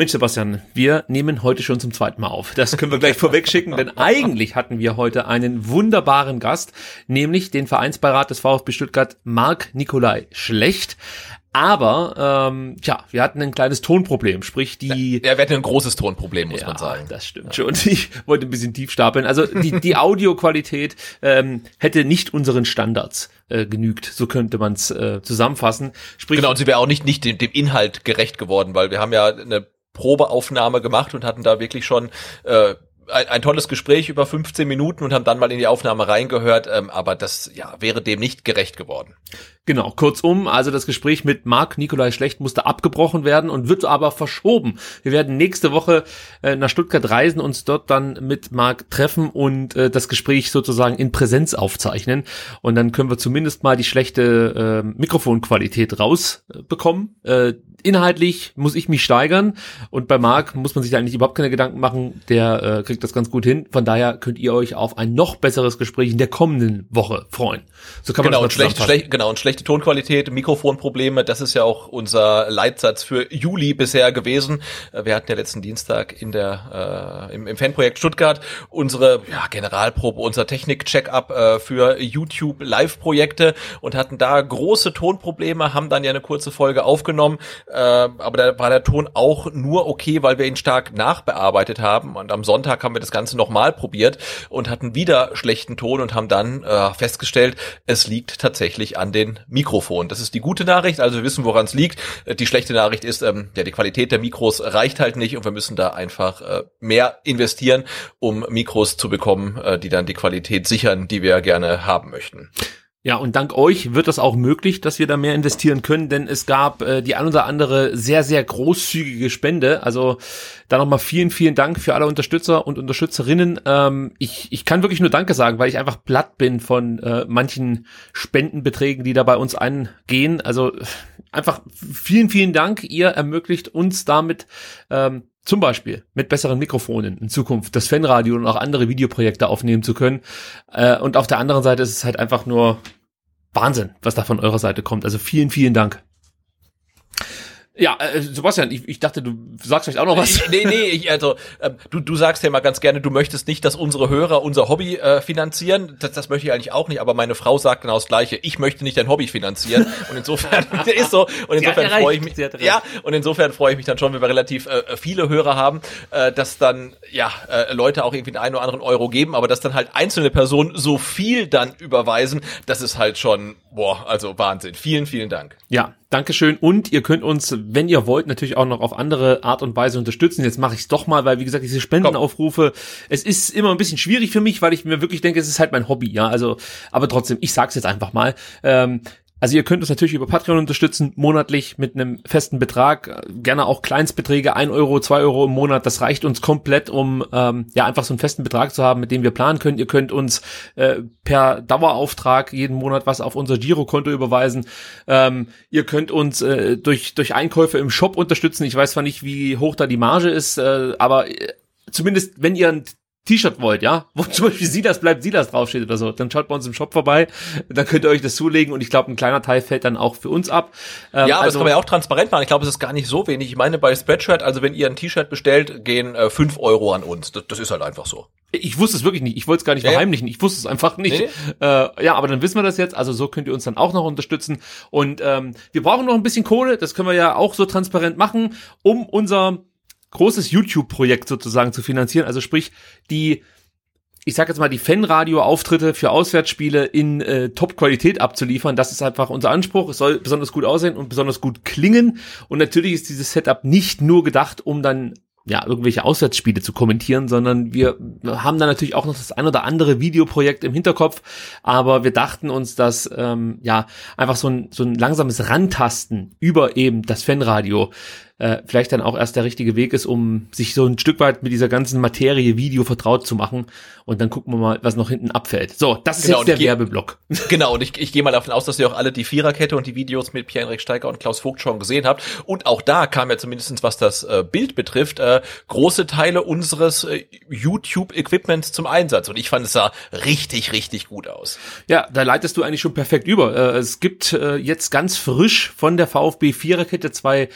Mensch, Sebastian, wir nehmen heute schon zum zweiten Mal auf. Das können wir gleich vorweg schicken, denn eigentlich hatten wir heute einen wunderbaren Gast, nämlich den Vereinsbeirat des VfB Stuttgart, Marc Nikolai Schlecht. Aber ähm, tja, wir hatten ein kleines Tonproblem, sprich die. Ja, wir hatten ein großes Tonproblem, muss ja, man sagen. Das stimmt schon. Ich wollte ein bisschen tief stapeln. Also die, die Audioqualität ähm, hätte nicht unseren Standards äh, genügt. So könnte man es äh, zusammenfassen. Sprich, genau, und sie wäre auch nicht, nicht dem, dem Inhalt gerecht geworden, weil wir haben ja eine Probeaufnahme gemacht und hatten da wirklich schon äh, ein, ein tolles Gespräch über 15 Minuten und haben dann mal in die Aufnahme reingehört, ähm, aber das ja wäre dem nicht gerecht geworden. Genau, kurzum, also das Gespräch mit Marc Nikolai Schlecht musste abgebrochen werden und wird aber verschoben. Wir werden nächste Woche äh, nach Stuttgart reisen, uns dort dann mit Marc treffen und äh, das Gespräch sozusagen in Präsenz aufzeichnen. Und dann können wir zumindest mal die schlechte äh, Mikrofonqualität rausbekommen. Äh, inhaltlich muss ich mich steigern und bei Marc muss man sich eigentlich überhaupt keine Gedanken machen, der äh, kriegt das ganz gut hin. Von daher könnt ihr euch auf ein noch besseres Gespräch in der kommenden Woche freuen. So kann man genau, das und schlecht, schlecht, genau, und schlechte Tonqualität, Mikrofonprobleme, das ist ja auch unser Leitsatz für Juli bisher gewesen. Äh, wir hatten ja letzten Dienstag in der äh, im, im Fanprojekt Stuttgart unsere ja, Generalprobe, unser Technik-Check-up äh, für YouTube Live-Projekte und hatten da große Tonprobleme, haben dann ja eine kurze Folge aufgenommen äh, aber da war der Ton auch nur okay, weil wir ihn stark nachbearbeitet haben. Und am Sonntag haben wir das Ganze nochmal probiert und hatten wieder schlechten Ton und haben dann äh, festgestellt, es liegt tatsächlich an den Mikrofonen. Das ist die gute Nachricht, also wir wissen, woran es liegt. Äh, die schlechte Nachricht ist, ähm, ja, die Qualität der Mikros reicht halt nicht und wir müssen da einfach äh, mehr investieren, um Mikros zu bekommen, äh, die dann die Qualität sichern, die wir gerne haben möchten. Ja, und dank euch wird das auch möglich, dass wir da mehr investieren können, denn es gab äh, die ein oder andere sehr, sehr großzügige Spende. Also da nochmal vielen, vielen Dank für alle Unterstützer und Unterstützerinnen. Ähm, ich, ich kann wirklich nur Danke sagen, weil ich einfach platt bin von äh, manchen Spendenbeträgen, die da bei uns eingehen. Also einfach vielen, vielen Dank. Ihr ermöglicht uns damit ähm, zum Beispiel mit besseren Mikrofonen in Zukunft das Fanradio und auch andere Videoprojekte aufnehmen zu können. Äh, und auf der anderen Seite ist es halt einfach nur Wahnsinn, was da von eurer Seite kommt. Also vielen, vielen Dank. Ja, äh, Sebastian, ich, ich dachte, du sagst vielleicht auch noch was. Nee, nee, ich, also äh, du, du sagst ja mal ganz gerne, du möchtest nicht, dass unsere Hörer unser Hobby äh, finanzieren. Das, das möchte ich eigentlich auch nicht, aber meine Frau sagt genau das Gleiche. Ich möchte nicht dein Hobby finanzieren. Und insofern ist so. Und insofern freue ich mich. Ja, und insofern freue ich mich dann schon, wenn wir relativ äh, viele Hörer haben, äh, dass dann ja äh, Leute auch irgendwie den einen oder anderen Euro geben, aber dass dann halt einzelne Personen so viel dann überweisen, das ist halt schon, boah, also Wahnsinn. Vielen, vielen Dank. Ja, Dankeschön. Und ihr könnt uns, wenn ihr wollt, natürlich auch noch auf andere Art und Weise unterstützen. Jetzt mache ich es doch mal, weil wie gesagt, diese Spendenaufrufe, es ist immer ein bisschen schwierig für mich, weil ich mir wirklich denke, es ist halt mein Hobby, ja. Also, aber trotzdem, ich sag's jetzt einfach mal. Ähm, also ihr könnt uns natürlich über Patreon unterstützen, monatlich mit einem festen Betrag, gerne auch Kleinstbeträge, ein Euro, zwei Euro im Monat, das reicht uns komplett, um ähm, ja einfach so einen festen Betrag zu haben, mit dem wir planen können. Ihr könnt uns äh, per Dauerauftrag jeden Monat was auf unser Girokonto überweisen. Ähm, ihr könnt uns äh, durch, durch Einkäufe im Shop unterstützen. Ich weiß zwar nicht, wie hoch da die Marge ist, äh, aber äh, zumindest wenn ihr ein T-Shirt wollt, ja, wo zum Beispiel Silas bleibt Silas draufsteht oder so, dann schaut bei uns im Shop vorbei, dann könnt ihr euch das zulegen und ich glaube, ein kleiner Teil fällt dann auch für uns ab. Ähm, ja, aber also, das kann man ja auch transparent machen. Ich glaube, es ist gar nicht so wenig. Ich meine, bei Spreadshirt, also wenn ihr ein T-Shirt bestellt, gehen äh, fünf Euro an uns. Das, das ist halt einfach so. Ich wusste es wirklich nicht. Ich wollte es gar nicht verheimlichen. Ich wusste es einfach nicht. Nee. Äh, ja, aber dann wissen wir das jetzt. Also so könnt ihr uns dann auch noch unterstützen. Und ähm, wir brauchen noch ein bisschen Kohle. Das können wir ja auch so transparent machen, um unser großes YouTube-Projekt sozusagen zu finanzieren. Also sprich, die ich sag jetzt mal, die Fanradio-Auftritte für Auswärtsspiele in äh, Top-Qualität abzuliefern. Das ist einfach unser Anspruch. Es soll besonders gut aussehen und besonders gut klingen. Und natürlich ist dieses Setup nicht nur gedacht, um dann ja, irgendwelche Auswärtsspiele zu kommentieren, sondern wir haben da natürlich auch noch das ein oder andere Videoprojekt im Hinterkopf, aber wir dachten uns, dass ähm, ja einfach so ein, so ein langsames Rantasten über eben das Fanradio äh, vielleicht dann auch erst der richtige Weg ist, um sich so ein Stück weit mit dieser ganzen Materie Video vertraut zu machen. Und dann gucken wir mal, was noch hinten abfällt. So, das ist genau, jetzt der Werbeblock. Genau, und ich, ich gehe mal davon aus, dass ihr auch alle die Viererkette und die Videos mit Pierre-Henrik Steiger und Klaus Vogt schon gesehen habt. Und auch da kam ja zumindestens was das äh, Bild betrifft, äh, große Teile unseres äh, YouTube-Equipments zum Einsatz. Und ich fand, es sah richtig, richtig gut aus. Ja, da leitest du eigentlich schon perfekt über. Äh, es gibt äh, jetzt ganz frisch von der VfB Viererkette zwei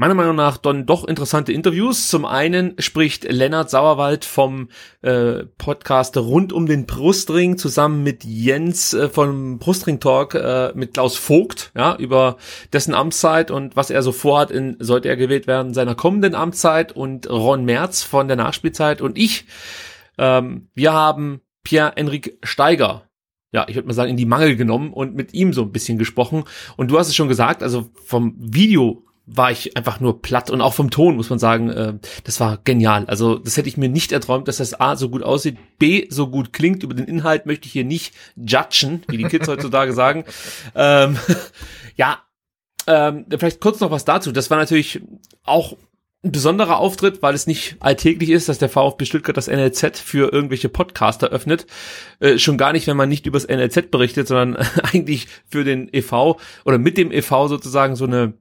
meiner Meinung nach dann doch interessante Interviews. Zum einen spricht Lennart Sauerwald vom äh, Podcast rund um den Brustring zusammen mit Jens äh, vom Brustring Talk äh, mit Klaus Vogt, ja, über dessen Amtszeit und was er so vorhat, in, sollte er gewählt werden, seiner kommenden Amtszeit und Ron Merz von der Nachspielzeit und ich. Ähm, wir haben Pierre-Enrique Steiger ja, ich würde mal sagen, in die Mangel genommen und mit ihm so ein bisschen gesprochen. Und du hast es schon gesagt, also vom Video war ich einfach nur platt und auch vom Ton muss man sagen, äh, das war genial. Also das hätte ich mir nicht erträumt, dass das A so gut aussieht, B so gut klingt. Über den Inhalt möchte ich hier nicht judgen, wie die Kids heutzutage sagen. Ähm, ja, ähm, vielleicht kurz noch was dazu. Das war natürlich auch ein besonderer Auftritt, weil es nicht alltäglich ist, dass der VfB Stuttgart das NLZ für irgendwelche Podcaster öffnet. Äh, schon gar nicht, wenn man nicht übers NLZ berichtet, sondern eigentlich für den EV oder mit dem EV sozusagen so eine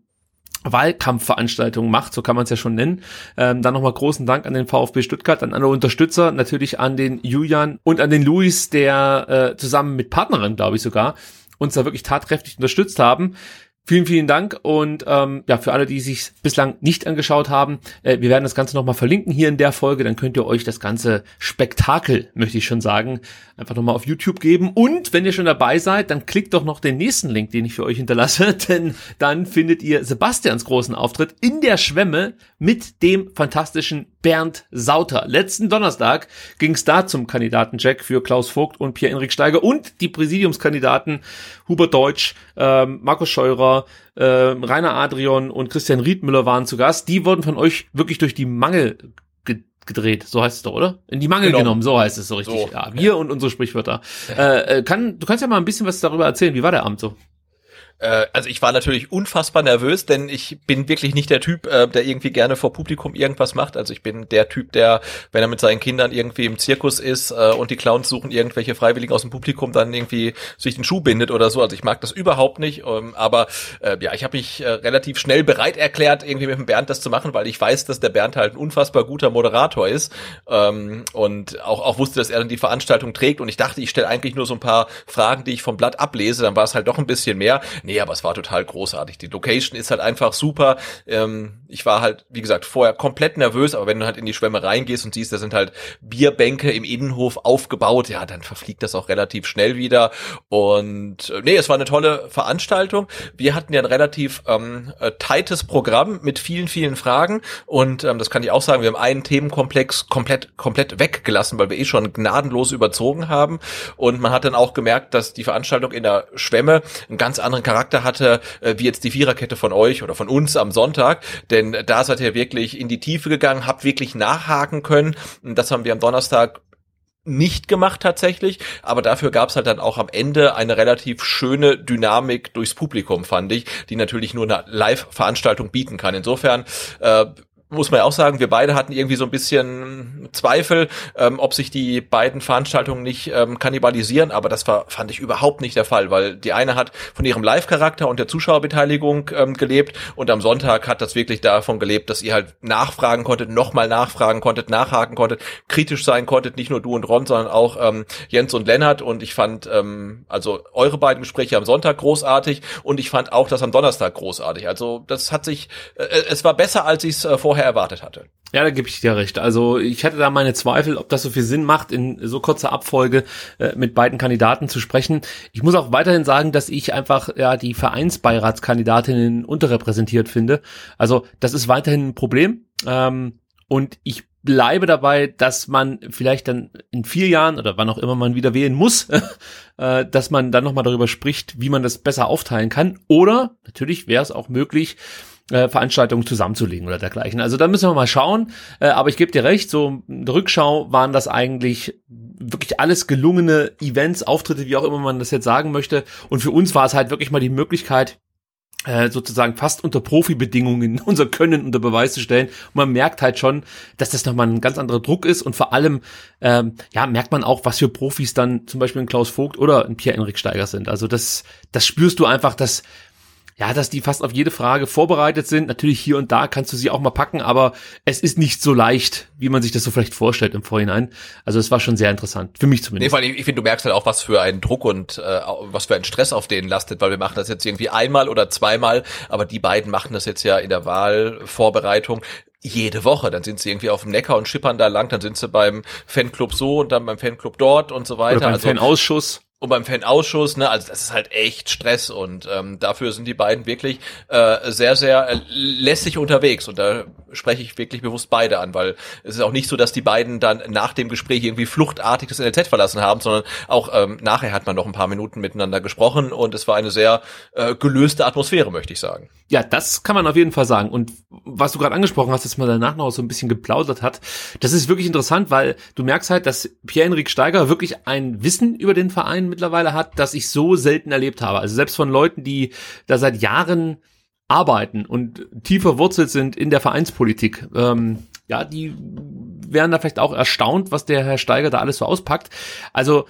Wahlkampfveranstaltung macht, so kann man es ja schon nennen. Ähm, dann nochmal großen Dank an den VfB Stuttgart, an alle Unterstützer, natürlich an den Julian und an den Luis, der äh, zusammen mit Partnerin, glaube ich sogar, uns da wirklich tatkräftig unterstützt haben. Vielen, vielen Dank und ähm, ja, für alle, die sich bislang nicht angeschaut haben, äh, wir werden das Ganze nochmal verlinken hier in der Folge, dann könnt ihr euch das ganze Spektakel, möchte ich schon sagen, einfach nochmal auf YouTube geben. Und wenn ihr schon dabei seid, dann klickt doch noch den nächsten Link, den ich für euch hinterlasse, denn dann findet ihr Sebastians großen Auftritt in der Schwemme mit dem fantastischen Bernd Sauter. Letzten Donnerstag ging es da zum Kandidatencheck für Klaus Vogt und Pierre-Enrik Steiger und die Präsidiumskandidaten Hubert Deutsch, ähm, Markus Scheurer, äh, Rainer Adrian und Christian Riedmüller waren zu Gast. Die wurden von euch wirklich durch die Mangel gedreht, so heißt es doch, oder? In die Mangel genau. genommen, so heißt es so richtig. So, ja, wir und unsere Sprichwörter. Äh, äh, kann, du kannst ja mal ein bisschen was darüber erzählen. Wie war der Abend so? Äh, also ich war natürlich unfassbar nervös, denn ich bin wirklich nicht der Typ, äh, der irgendwie gerne vor Publikum irgendwas macht. Also ich bin der Typ, der, wenn er mit seinen Kindern irgendwie im Zirkus ist äh, und die Clowns suchen irgendwelche Freiwilligen aus dem Publikum, dann irgendwie sich den Schuh bindet oder so. Also ich mag das überhaupt nicht. Ähm, aber äh, ja, ich habe mich äh, relativ schnell bereit erklärt, irgendwie mit dem Bernd das zu machen, weil ich weiß, dass der Bernd halt ein unfassbar guter Moderator ist ähm, und auch, auch wusste, dass er dann die Veranstaltung trägt. Und ich dachte, ich stelle eigentlich nur so ein paar Fragen, die ich vom Blatt ablese. Dann war es halt doch ein bisschen mehr. Nee, aber es war total großartig. Die Location ist halt einfach super. Ähm, ich war halt, wie gesagt, vorher komplett nervös, aber wenn du halt in die Schwemme reingehst und siehst, da sind halt Bierbänke im Innenhof aufgebaut, ja, dann verfliegt das auch relativ schnell wieder. Und äh, nee, es war eine tolle Veranstaltung. Wir hatten ja ein relativ ähm, äh, tightes Programm mit vielen, vielen Fragen. Und ähm, das kann ich auch sagen, wir haben einen Themenkomplex komplett, komplett weggelassen, weil wir eh schon gnadenlos überzogen haben. Und man hat dann auch gemerkt, dass die Veranstaltung in der Schwemme einen ganz anderen Charakter hat hatte, äh, wie jetzt die Viererkette von euch oder von uns am Sonntag. Denn da seid ihr wirklich in die Tiefe gegangen, habt wirklich nachhaken können. Das haben wir am Donnerstag nicht gemacht tatsächlich, aber dafür gab es halt dann auch am Ende eine relativ schöne Dynamik durchs Publikum, fand ich, die natürlich nur eine Live-Veranstaltung bieten kann. Insofern äh, muss man ja auch sagen, wir beide hatten irgendwie so ein bisschen Zweifel, ähm, ob sich die beiden Veranstaltungen nicht ähm, kannibalisieren, aber das war, fand ich überhaupt nicht der Fall, weil die eine hat von ihrem Live-Charakter und der Zuschauerbeteiligung ähm, gelebt und am Sonntag hat das wirklich davon gelebt, dass ihr halt nachfragen konntet, nochmal nachfragen konntet, nachhaken konntet, kritisch sein konntet, nicht nur du und Ron, sondern auch ähm, Jens und Lennart und ich fand ähm, also eure beiden Gespräche am Sonntag großartig und ich fand auch das am Donnerstag großartig. Also das hat sich, äh, es war besser, als ich es äh, vorher erwartet hatte. Ja, da gebe ich dir recht. Also ich hatte da meine Zweifel, ob das so viel Sinn macht, in so kurzer Abfolge äh, mit beiden Kandidaten zu sprechen. Ich muss auch weiterhin sagen, dass ich einfach ja die Vereinsbeiratskandidatinnen unterrepräsentiert finde. Also das ist weiterhin ein Problem. Ähm, und ich bleibe dabei, dass man vielleicht dann in vier Jahren oder wann auch immer man wieder wählen muss, äh, dass man dann nochmal darüber spricht, wie man das besser aufteilen kann. Oder natürlich wäre es auch möglich, äh, Veranstaltungen zusammenzulegen oder dergleichen. Also da müssen wir mal schauen. Äh, aber ich gebe dir recht, so in Rückschau waren das eigentlich wirklich alles gelungene Events, Auftritte, wie auch immer man das jetzt sagen möchte. Und für uns war es halt wirklich mal die Möglichkeit, äh, sozusagen fast unter Profibedingungen unser Können unter Beweis zu stellen. Und man merkt halt schon, dass das nochmal ein ganz anderer Druck ist und vor allem, ähm, ja, merkt man auch, was für Profis dann zum Beispiel ein Klaus Vogt oder ein Pierre-Enrik Steiger sind. Also das, das spürst du einfach, dass ja, dass die fast auf jede Frage vorbereitet sind. Natürlich hier und da kannst du sie auch mal packen, aber es ist nicht so leicht, wie man sich das so vielleicht vorstellt im Vorhinein. Also es war schon sehr interessant, für mich zumindest. Nee, vor allem, ich finde, du merkst halt auch, was für einen Druck und äh, was für ein Stress auf denen lastet, weil wir machen das jetzt irgendwie einmal oder zweimal, aber die beiden machen das jetzt ja in der Wahlvorbereitung jede Woche. Dann sind sie irgendwie auf dem Neckar und schippern da lang, dann sind sie beim Fanclub so und dann beim Fanclub dort und so weiter. Oder beim also, Fanausschuss und beim Fanausschuss, ne, also das ist halt echt Stress und ähm, dafür sind die beiden wirklich äh, sehr, sehr äh, lässig unterwegs und da spreche ich wirklich bewusst beide an, weil es ist auch nicht so, dass die beiden dann nach dem Gespräch irgendwie fluchtartig das NLZ verlassen haben, sondern auch ähm, nachher hat man noch ein paar Minuten miteinander gesprochen und es war eine sehr äh, gelöste Atmosphäre, möchte ich sagen. Ja, das kann man auf jeden Fall sagen und was du gerade angesprochen hast, dass man danach noch so ein bisschen geplaudert hat, das ist wirklich interessant, weil du merkst halt, dass Pierre-Enrik Steiger wirklich ein Wissen über den Verein mittlerweile hat, das ich so selten erlebt habe. Also selbst von Leuten, die da seit Jahren arbeiten und tiefer wurzelt sind in der Vereinspolitik, ähm, ja, die wären da vielleicht auch erstaunt, was der Herr Steiger da alles so auspackt. Also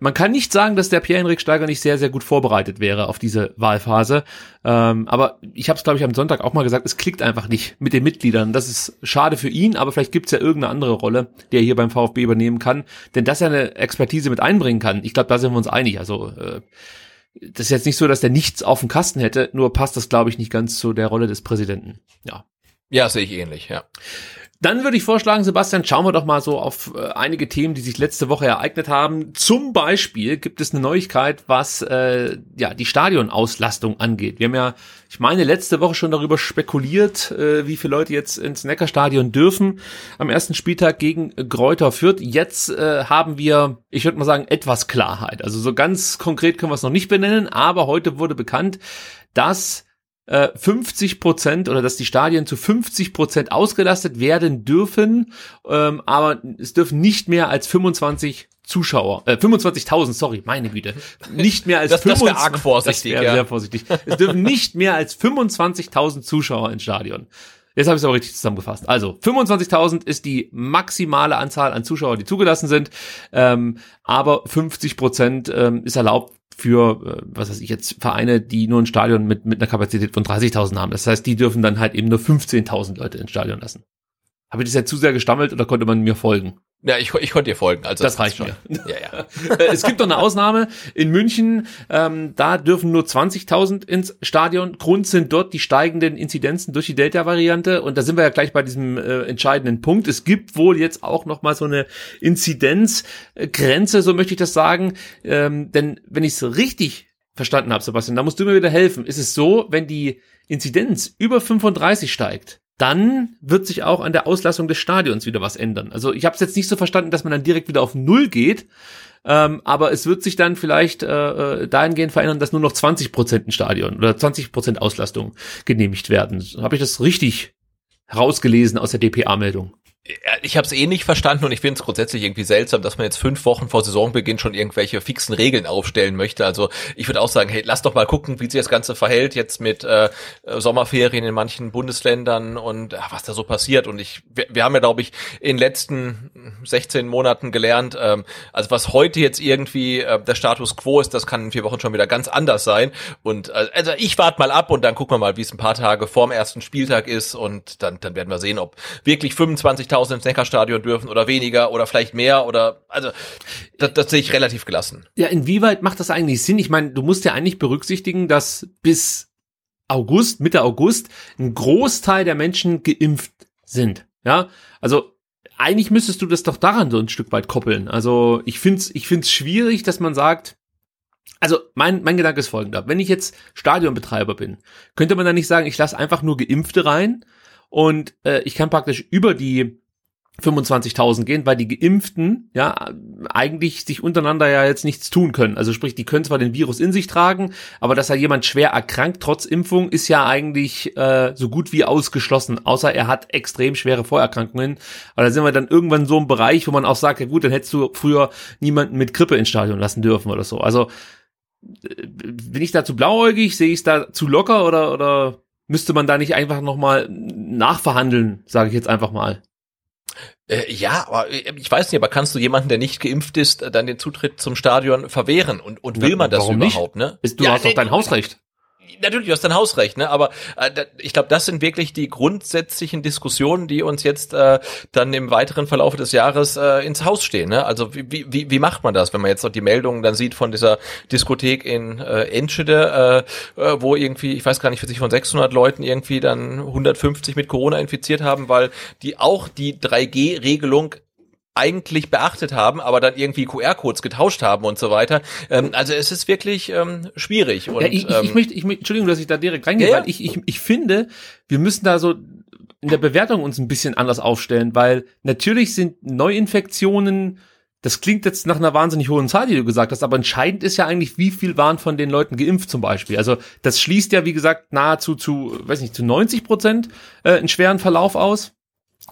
man kann nicht sagen, dass der Pierre-Henrik Steiger nicht sehr, sehr gut vorbereitet wäre auf diese Wahlphase. Ähm, aber ich habe es, glaube ich, am Sonntag auch mal gesagt, es klickt einfach nicht mit den Mitgliedern. Das ist schade für ihn, aber vielleicht gibt es ja irgendeine andere Rolle, die er hier beim VfB übernehmen kann. Denn dass er eine Expertise mit einbringen kann, ich glaube, da sind wir uns einig. Also äh, das ist jetzt nicht so, dass der nichts auf dem Kasten hätte, nur passt das, glaube ich, nicht ganz zu der Rolle des Präsidenten. Ja. Ja, sehe ich ähnlich, ja. Dann würde ich vorschlagen, Sebastian, schauen wir doch mal so auf äh, einige Themen, die sich letzte Woche ereignet haben. Zum Beispiel gibt es eine Neuigkeit, was äh, ja die Stadionauslastung angeht. Wir haben ja, ich meine, letzte Woche schon darüber spekuliert, äh, wie viele Leute jetzt ins Neckarstadion dürfen am ersten Spieltag gegen Gräuter Fürth. Jetzt äh, haben wir, ich würde mal sagen, etwas Klarheit. Also so ganz konkret können wir es noch nicht benennen, aber heute wurde bekannt, dass 50 äh, Prozent oder dass die Stadien zu 50 Prozent ausgelastet werden dürfen, ähm, aber es dürfen nicht mehr als 25 Zuschauer, äh, 25.000, sorry, meine Güte, nicht mehr als das, 25, das arg vorsichtig, das ja. sehr vorsichtig. Es dürfen nicht mehr als 25.000 Zuschauer ins Stadion. Jetzt habe ich es auch richtig zusammengefasst. Also 25.000 ist die maximale Anzahl an Zuschauern, die zugelassen sind, ähm, aber 50 Prozent ähm, ist erlaubt für, äh, was weiß ich jetzt, Vereine, die nur ein Stadion mit, mit einer Kapazität von 30.000 haben. Das heißt, die dürfen dann halt eben nur 15.000 Leute ins Stadion lassen. Habe ich das jetzt zu sehr gestammelt oder konnte man mir folgen? Ja, ich, ich konnte dir folgen. Also das, das reicht schon. Ja, ja. es gibt noch eine Ausnahme in München. Ähm, da dürfen nur 20.000 ins Stadion. Grund sind dort die steigenden Inzidenzen durch die Delta-Variante. Und da sind wir ja gleich bei diesem äh, entscheidenden Punkt. Es gibt wohl jetzt auch noch mal so eine Inzidenzgrenze, so möchte ich das sagen. Ähm, denn wenn ich es richtig verstanden habe, Sebastian, da musst du mir wieder helfen. Ist es so, wenn die Inzidenz über 35 steigt, dann wird sich auch an der Auslassung des Stadions wieder was ändern. Also ich habe es jetzt nicht so verstanden, dass man dann direkt wieder auf Null geht, ähm, aber es wird sich dann vielleicht äh, äh dahingehend verändern, dass nur noch 20 Prozent ein Stadion oder 20 Prozent Auslastung genehmigt werden. Habe ich das richtig herausgelesen aus der DPA-Meldung? Ich habe es eh nicht verstanden und ich finde es grundsätzlich irgendwie seltsam, dass man jetzt fünf Wochen vor Saisonbeginn schon irgendwelche fixen Regeln aufstellen möchte. Also ich würde auch sagen, hey, lass doch mal gucken, wie sich das Ganze verhält jetzt mit äh, Sommerferien in manchen Bundesländern und ach, was da so passiert. Und ich, wir, wir haben ja, glaube ich, in letzten 16 Monaten gelernt, ähm, also was heute jetzt irgendwie äh, der Status quo ist, das kann in vier Wochen schon wieder ganz anders sein. Und äh, also ich warte mal ab und dann gucken wir mal, wie es ein paar Tage vorm ersten Spieltag ist und dann, dann werden wir sehen, ob wirklich 25 50.000 ins Neckarstadion dürfen oder weniger oder vielleicht mehr oder also das, das sehe ich relativ gelassen. Ja, inwieweit macht das eigentlich Sinn? Ich meine, du musst ja eigentlich berücksichtigen, dass bis August, Mitte August, ein Großteil der Menschen geimpft sind. Ja, also eigentlich müsstest du das doch daran so ein Stück weit koppeln. Also ich find's, ich find's schwierig, dass man sagt, also mein, mein Gedanke ist folgender. Wenn ich jetzt Stadionbetreiber bin, könnte man dann nicht sagen, ich lasse einfach nur Geimpfte rein und äh, ich kann praktisch über die 25.000 gehen, weil die Geimpften ja eigentlich sich untereinander ja jetzt nichts tun können. Also sprich, die können zwar den Virus in sich tragen, aber dass da jemand schwer erkrankt trotz Impfung ist ja eigentlich äh, so gut wie ausgeschlossen, außer er hat extrem schwere Vorerkrankungen. Aber da sind wir dann irgendwann so im Bereich, wo man auch sagt, ja gut, dann hättest du früher niemanden mit Grippe ins Stadion lassen dürfen oder so. Also äh, bin ich da zu blauäugig, sehe ich es da zu locker oder oder müsste man da nicht einfach nochmal nachverhandeln, sage ich jetzt einfach mal. Äh, ja, aber äh, ich weiß nicht, aber kannst du jemanden, der nicht geimpft ist, dann den Zutritt zum Stadion verwehren? Und, und will man das Warum überhaupt, nicht? ne? Ist, du ja, hast doch dein Hausrecht natürlich, du hast dein Hausrecht, ne? Aber äh, ich glaube, das sind wirklich die grundsätzlichen Diskussionen, die uns jetzt äh, dann im weiteren Verlauf des Jahres äh, ins Haus stehen. Ne? Also wie, wie, wie macht man das, wenn man jetzt noch die Meldungen dann sieht von dieser Diskothek in äh, Enschede, äh, äh wo irgendwie, ich weiß gar nicht, für sich von 600 Leuten irgendwie dann 150 mit Corona infiziert haben, weil die auch die 3G-Regelung eigentlich beachtet haben, aber dann irgendwie QR-Codes getauscht haben und so weiter. Ähm, also es ist wirklich ähm, schwierig. Und, ja, ich, ich, ähm, ich möchte, ich, Entschuldigung, dass ich da direkt reingehe, ja, weil ich, ich, ich finde, wir müssen da so in der Bewertung uns ein bisschen anders aufstellen, weil natürlich sind Neuinfektionen das klingt jetzt nach einer wahnsinnig hohen Zahl, die du gesagt hast, aber entscheidend ist ja eigentlich, wie viel waren von den Leuten geimpft zum Beispiel. Also das schließt ja, wie gesagt, nahezu zu, weiß nicht, zu 90 Prozent äh, einen schweren Verlauf aus.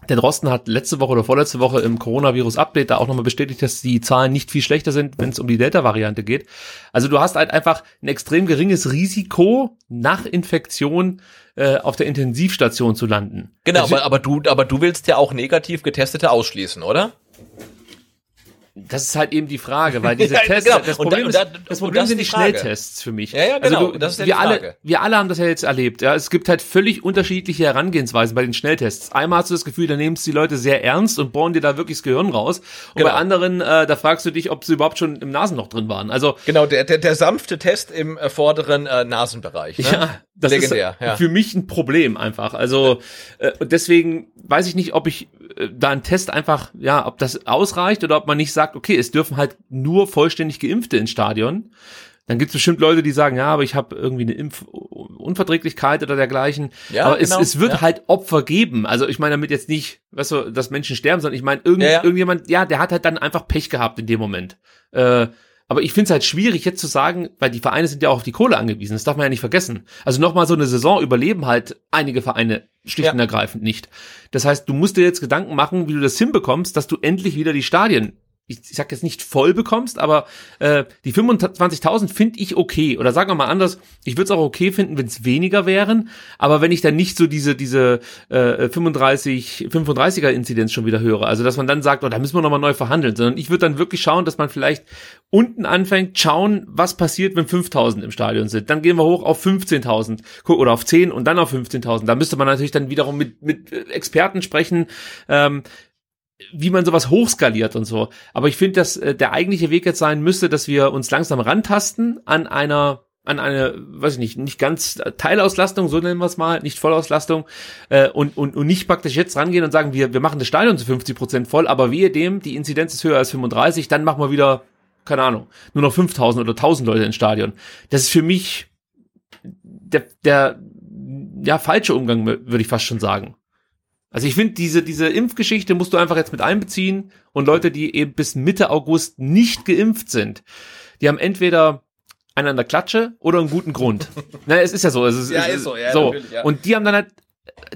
Denn Rosten hat letzte Woche oder vorletzte Woche im Coronavirus-Update da auch nochmal bestätigt, dass die Zahlen nicht viel schlechter sind, wenn es um die Delta-Variante geht. Also du hast halt einfach ein extrem geringes Risiko, nach Infektion äh, auf der Intensivstation zu landen. Genau, aber, aber, du, aber du willst ja auch negativ Getestete ausschließen, oder? Das ist halt eben die Frage, weil diese ja, Tests, genau. das Problem, und da, und da, ist, das Problem sind die, die Schnelltests für mich. Ja, ja, genau. Also du, das ist ja wir alle, wir alle haben das ja jetzt erlebt. Ja, es gibt halt völlig unterschiedliche Herangehensweisen bei den Schnelltests. Einmal hast du das Gefühl, da nehmen es die Leute sehr ernst und bohren dir da wirklich das Gehirn raus. Und genau. bei anderen, äh, da fragst du dich, ob sie überhaupt schon im Nasenloch drin waren. Also genau, der der, der sanfte Test im äh, vorderen äh, Nasenbereich. Ne? Ja, das Legendär, ist ja. für mich ein Problem einfach. Also äh, deswegen weiß ich nicht, ob ich äh, da einen Test einfach, ja, ob das ausreicht oder ob man nicht sagt, okay, es dürfen halt nur vollständig Geimpfte ins Stadion. Dann gibt es bestimmt Leute, die sagen, ja, aber ich habe irgendwie eine Impfunverträglichkeit oder dergleichen. Ja, aber genau, es, es wird ja. halt Opfer geben. Also ich meine damit jetzt nicht, weißt du, dass Menschen sterben, sondern ich meine, irgend, ja, ja. irgendjemand, ja, der hat halt dann einfach Pech gehabt in dem Moment. Äh, aber ich finde es halt schwierig jetzt zu sagen, weil die Vereine sind ja auch auf die Kohle angewiesen. Das darf man ja nicht vergessen. Also nochmal so eine Saison überleben halt einige Vereine schlicht ja. und ergreifend nicht. Das heißt, du musst dir jetzt Gedanken machen, wie du das hinbekommst, dass du endlich wieder die Stadien ich, sag jetzt nicht voll bekommst, aber äh, die 25.000 finde ich okay. Oder sagen wir mal anders, ich würde es auch okay finden, wenn es weniger wären. Aber wenn ich dann nicht so diese diese äh, 35 35er Inzidenz schon wieder höre, also dass man dann sagt, oh, da müssen wir nochmal neu verhandeln, sondern ich würde dann wirklich schauen, dass man vielleicht unten anfängt, schauen, was passiert, wenn 5.000 im Stadion sind. Dann gehen wir hoch auf 15.000 oder auf 10 und dann auf 15.000. Da müsste man natürlich dann wiederum mit mit Experten sprechen. Ähm, wie man sowas hochskaliert und so. Aber ich finde, dass äh, der eigentliche Weg jetzt sein müsste, dass wir uns langsam rantasten an einer an eine, weiß ich nicht, nicht ganz Teilauslastung, so nennen wir es mal, nicht Vollauslastung äh, und, und, und nicht praktisch jetzt rangehen und sagen, wir, wir machen das Stadion zu 50 Prozent voll, aber wehe dem, die Inzidenz ist höher als 35, dann machen wir wieder, keine Ahnung, nur noch 5000 oder 1000 Leute ins Stadion. Das ist für mich der, der ja, falsche Umgang, würde ich fast schon sagen. Also ich finde, diese, diese Impfgeschichte musst du einfach jetzt mit einbeziehen und Leute, die eben bis Mitte August nicht geimpft sind, die haben entweder einen an der Klatsche oder einen guten Grund. Na, es ist ja so. Es ist, ja, ist so. Ja, so. Ja. Und die haben dann halt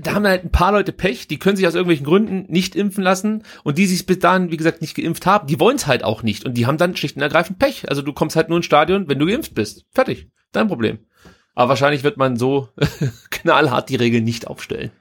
da haben halt ein paar Leute Pech, die können sich aus irgendwelchen Gründen nicht impfen lassen und die sich bis dahin, wie gesagt, nicht geimpft haben, die wollen es halt auch nicht und die haben dann schlicht und ergreifend Pech. Also du kommst halt nur ins Stadion, wenn du geimpft bist. Fertig. Dein Problem. Aber wahrscheinlich wird man so knallhart die Regeln nicht aufstellen.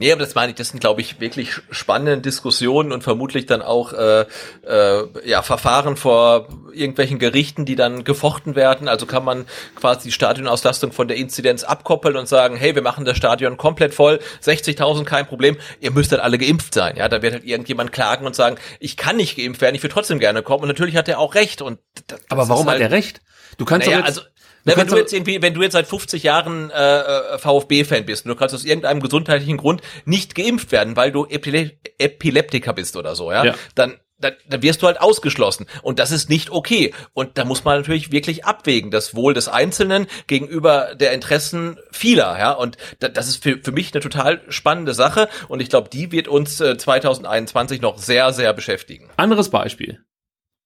Nee, aber das meine ich, das sind, glaube ich, wirklich spannende Diskussionen und vermutlich dann auch äh, äh, ja, Verfahren vor irgendwelchen Gerichten, die dann gefochten werden. Also kann man quasi die Stadionauslastung von der Inzidenz abkoppeln und sagen, hey, wir machen das Stadion komplett voll, 60.000 kein Problem, ihr müsst dann alle geimpft sein. Ja, da wird halt irgendjemand klagen und sagen, ich kann nicht geimpft werden, ich will trotzdem gerne kommen. Und natürlich hat er auch recht. Und das, aber warum halt, hat er recht? Du kannst naja, jetzt, also na, wenn du jetzt irgendwie, wenn du jetzt seit 50 Jahren äh, äh VfB-Fan bist und du kannst aus irgendeinem gesundheitlichen Grund nicht geimpft werden, weil du Epile Epileptiker bist oder so, ja, ja. dann dann, dann wirst du halt ausgeschlossen. Und das ist nicht okay. Und da muss man natürlich wirklich abwägen, das Wohl des Einzelnen gegenüber der Interessen vieler. Ja, und das ist für, für mich eine total spannende Sache. Und ich glaube, die wird uns 2021 äh, noch sehr, sehr beschäftigen. Anderes Beispiel.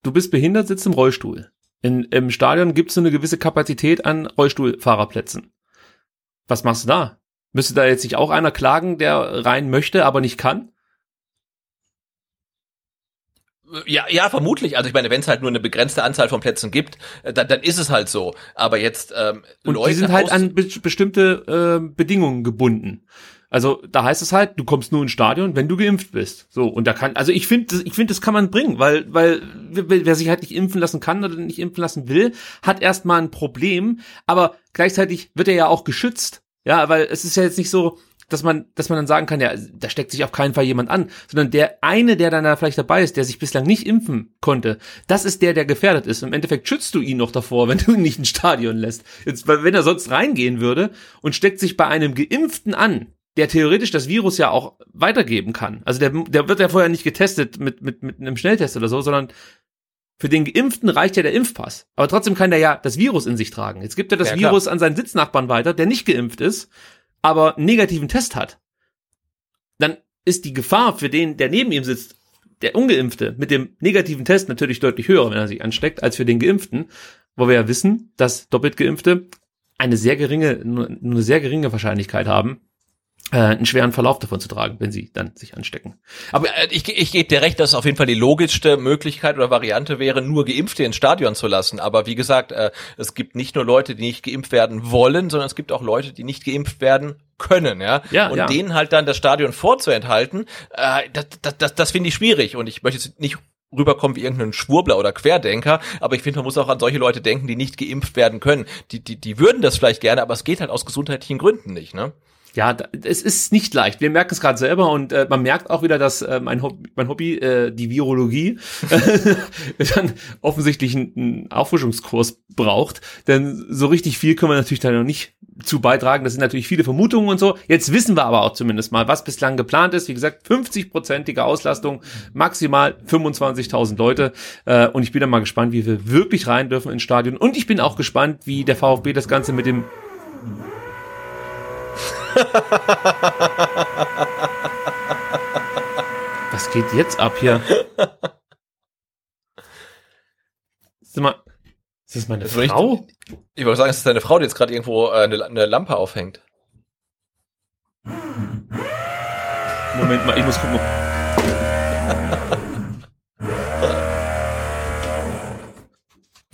Du bist behindert, sitzt im Rollstuhl. In, Im Stadion gibt es eine gewisse Kapazität an Rollstuhlfahrerplätzen. Was machst du da? Müsste da jetzt nicht auch einer klagen, der rein möchte, aber nicht kann? Ja, ja, vermutlich. Also ich meine, wenn es halt nur eine begrenzte Anzahl von Plätzen gibt, äh, dann, dann ist es halt so. Aber jetzt ähm, und Leute die sind halt an be bestimmte äh, Bedingungen gebunden. Also da heißt es halt, du kommst nur ins Stadion, wenn du geimpft bist. So und da kann, also ich finde, ich finde, das kann man bringen, weil, weil wer sich halt nicht impfen lassen kann oder nicht impfen lassen will, hat erstmal ein Problem. Aber gleichzeitig wird er ja auch geschützt, ja, weil es ist ja jetzt nicht so, dass man, dass man dann sagen kann, ja, da steckt sich auf keinen Fall jemand an, sondern der eine, der dann da vielleicht dabei ist, der sich bislang nicht impfen konnte, das ist der, der gefährdet ist. Im Endeffekt schützt du ihn noch davor, wenn du ihn nicht ins Stadion lässt. Jetzt, wenn er sonst reingehen würde und steckt sich bei einem Geimpften an, der theoretisch das Virus ja auch weitergeben kann. Also der, der wird ja vorher nicht getestet mit, mit, mit einem Schnelltest oder so, sondern für den Geimpften reicht ja der Impfpass. Aber trotzdem kann der ja das Virus in sich tragen. Jetzt gibt er das ja, Virus an seinen Sitznachbarn weiter, der nicht geimpft ist, aber einen negativen Test hat. Dann ist die Gefahr für den, der neben ihm sitzt, der Ungeimpfte, mit dem negativen Test natürlich deutlich höher, wenn er sich ansteckt, als für den Geimpften, wo wir ja wissen, dass doppelt Geimpfte eine sehr geringe, nur eine sehr geringe Wahrscheinlichkeit haben, einen schweren Verlauf davon zu tragen, wenn sie dann sich anstecken. Aber äh, ich, ich gebe dir recht, dass es auf jeden Fall die logischste Möglichkeit oder Variante wäre, nur Geimpfte ins Stadion zu lassen. Aber wie gesagt, äh, es gibt nicht nur Leute, die nicht geimpft werden wollen, sondern es gibt auch Leute, die nicht geimpft werden können, ja. ja und ja. denen halt dann das Stadion vorzuenthalten, äh, das, das, das, das finde ich schwierig. Und ich möchte jetzt nicht rüberkommen wie irgendein Schwurbler oder Querdenker, aber ich finde, man muss auch an solche Leute denken, die nicht geimpft werden können. Die, die, die würden das vielleicht gerne, aber es geht halt aus gesundheitlichen Gründen nicht, ne? Ja, es ist nicht leicht. Wir merken es gerade selber und äh, man merkt auch wieder, dass äh, mein, Hobby, mein Hobby, äh, die Virologie, dann offensichtlich einen, einen Auffrischungskurs braucht. Denn so richtig viel können wir natürlich da noch nicht zu beitragen. Das sind natürlich viele Vermutungen und so. Jetzt wissen wir aber auch zumindest mal, was bislang geplant ist. Wie gesagt, 50-prozentige Auslastung, maximal 25.000 Leute. Äh, und ich bin dann mal gespannt, wie wir wirklich rein dürfen ins Stadion. Und ich bin auch gespannt, wie der VfB das Ganze mit dem Was geht jetzt ab hier? Sag mal, ist das meine das Frau? Ich, ich wollte sagen, es ist deine Frau, die jetzt gerade irgendwo äh, eine, eine Lampe aufhängt. Moment mal, ich muss gucken.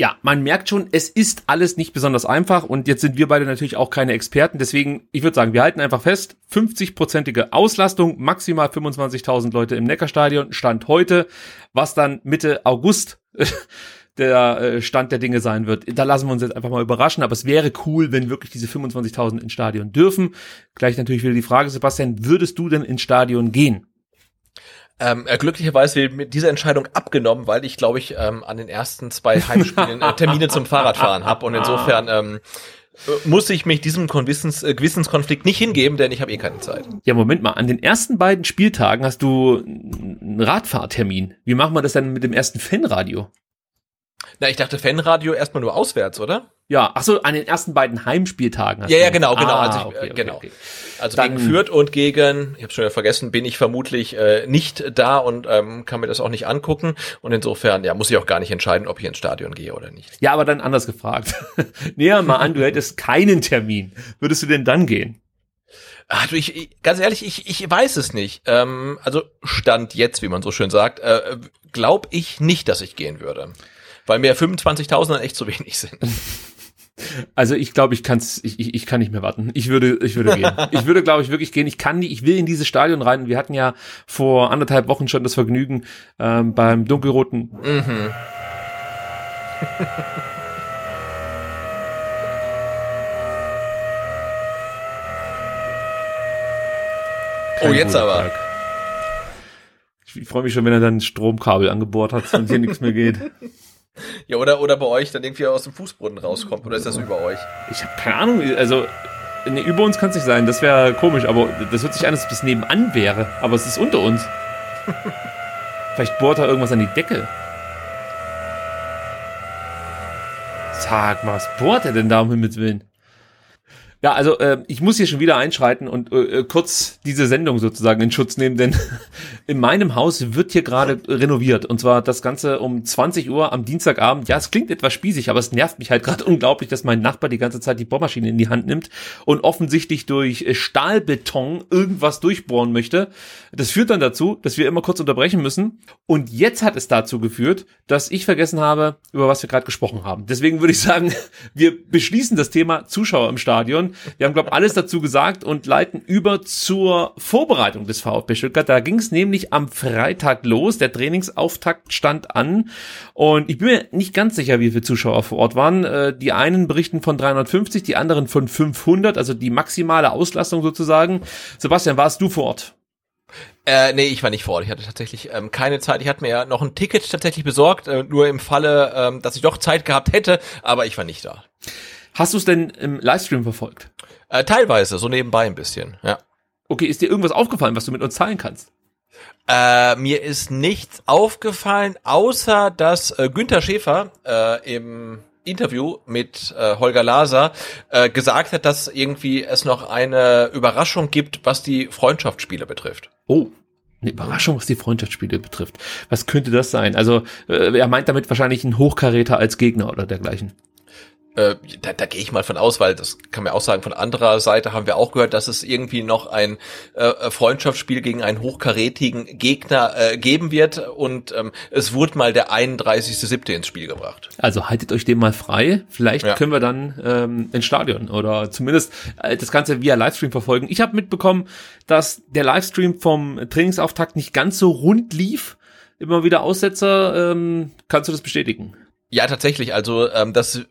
Ja, man merkt schon, es ist alles nicht besonders einfach und jetzt sind wir beide natürlich auch keine Experten. Deswegen, ich würde sagen, wir halten einfach fest, 50-prozentige Auslastung, maximal 25.000 Leute im Neckarstadion, Stand heute, was dann Mitte August der äh, Stand der Dinge sein wird. Da lassen wir uns jetzt einfach mal überraschen, aber es wäre cool, wenn wirklich diese 25.000 ins Stadion dürfen. Gleich natürlich wieder die Frage, Sebastian, würdest du denn ins Stadion gehen? Ähm, äh, glücklicherweise wird mir diese Entscheidung abgenommen, weil ich, glaube ich, ähm, an den ersten zwei Heimspielen äh, Termine zum Fahrradfahren habe und insofern ähm, äh, muss ich mich diesem Gewissens, äh, Gewissenskonflikt nicht hingeben, denn ich habe eh keine Zeit. Ja, Moment mal, an den ersten beiden Spieltagen hast du einen Radfahrtermin. Wie machen wir das denn mit dem ersten Fanradio? Na, ich dachte Fanradio erstmal nur auswärts, oder? Ja, ach so, an den ersten beiden Heimspieltagen. ja, ja, genau, genau. Ah, also, ich, okay, okay, genau. Okay. Also Dann, gegen Fürth und gegen, ich habe schon wieder vergessen, bin ich vermutlich äh, nicht da und ähm, kann mir das auch nicht angucken. Und insofern, ja, muss ich auch gar nicht entscheiden, ob ich ins Stadion gehe oder nicht. Ja, aber dann anders gefragt. Näher mal an, du hättest keinen Termin. Würdest du denn dann gehen? Ach, du, ich, ich, ganz ehrlich, ich, ich weiß es nicht. Ähm, also Stand jetzt, wie man so schön sagt, äh, glaube ich nicht, dass ich gehen würde. Weil mir 25.000 dann echt zu wenig sind. Also ich glaube, ich kann's, ich, ich, ich kann nicht mehr warten. Ich würde, ich würde gehen. Ich würde, glaube ich, wirklich gehen. Ich kann ich will in dieses Stadion rein. Wir hatten ja vor anderthalb Wochen schon das Vergnügen ähm, beim dunkelroten. Mhm. oh, jetzt aber. Ich, ich freue mich schon, wenn er dann ein Stromkabel angebohrt hat und hier nichts mehr geht. Ja, oder, oder bei euch dann irgendwie aus dem Fußboden rauskommt, oder ist das über euch? Ich habe keine Ahnung, also nee, über uns kann es nicht sein, das wäre komisch, aber das hört sich an, als ob das nebenan wäre, aber es ist unter uns. Vielleicht bohrt er irgendwas an die Decke. Sag mal, was bohrt er denn da um Himmels Willen? Ja, also äh, ich muss hier schon wieder einschreiten und äh, äh kurz diese Sendung sozusagen in Schutz nehmen, denn in meinem Haus wird hier gerade renoviert und zwar das Ganze um 20 Uhr am Dienstagabend. Ja, es klingt etwas spießig, aber es nervt mich halt gerade unglaublich, dass mein Nachbar die ganze Zeit die Bohrmaschine in die Hand nimmt und offensichtlich durch äh, Stahlbeton irgendwas durchbohren möchte. Das führt dann dazu, dass wir immer kurz unterbrechen müssen und jetzt hat es dazu geführt, dass ich vergessen habe, über was wir gerade gesprochen haben. Deswegen würde ich sagen, wir beschließen das Thema Zuschauer im Stadion wir haben, glaube alles dazu gesagt und leiten über zur Vorbereitung des VfB Stuttgart. Da ging es nämlich am Freitag los. Der Trainingsauftakt stand an. Und ich bin mir nicht ganz sicher, wie viele Zuschauer vor Ort waren. Äh, die einen berichten von 350, die anderen von 500, also die maximale Auslastung sozusagen. Sebastian, warst du vor Ort? Äh, nee, ich war nicht vor Ort. Ich hatte tatsächlich ähm, keine Zeit. Ich hatte mir ja noch ein Ticket tatsächlich besorgt, äh, nur im Falle, ähm, dass ich doch Zeit gehabt hätte, aber ich war nicht da. Hast du es denn im Livestream verfolgt? Äh, teilweise, so nebenbei ein bisschen, ja. Okay, ist dir irgendwas aufgefallen, was du mit uns teilen kannst? Äh, mir ist nichts aufgefallen, außer dass äh, Günther Schäfer äh, im Interview mit äh, Holger Laser äh, gesagt hat, dass irgendwie es noch eine Überraschung gibt, was die Freundschaftsspiele betrifft. Oh, eine Überraschung, was die Freundschaftsspiele betrifft. Was könnte das sein? Also äh, er meint damit wahrscheinlich einen Hochkaräter als Gegner oder dergleichen. Äh, da, da gehe ich mal von aus, weil das kann man auch sagen, von anderer Seite haben wir auch gehört, dass es irgendwie noch ein äh, Freundschaftsspiel gegen einen hochkarätigen Gegner äh, geben wird und ähm, es wurde mal der 31.7. ins Spiel gebracht. Also haltet euch den mal frei. Vielleicht ja. können wir dann ähm, ins Stadion oder zumindest äh, das Ganze via Livestream verfolgen. Ich habe mitbekommen, dass der Livestream vom Trainingsauftakt nicht ganz so rund lief. Immer wieder Aussetzer. Ähm, kannst du das bestätigen? Ja, tatsächlich. Also ähm, das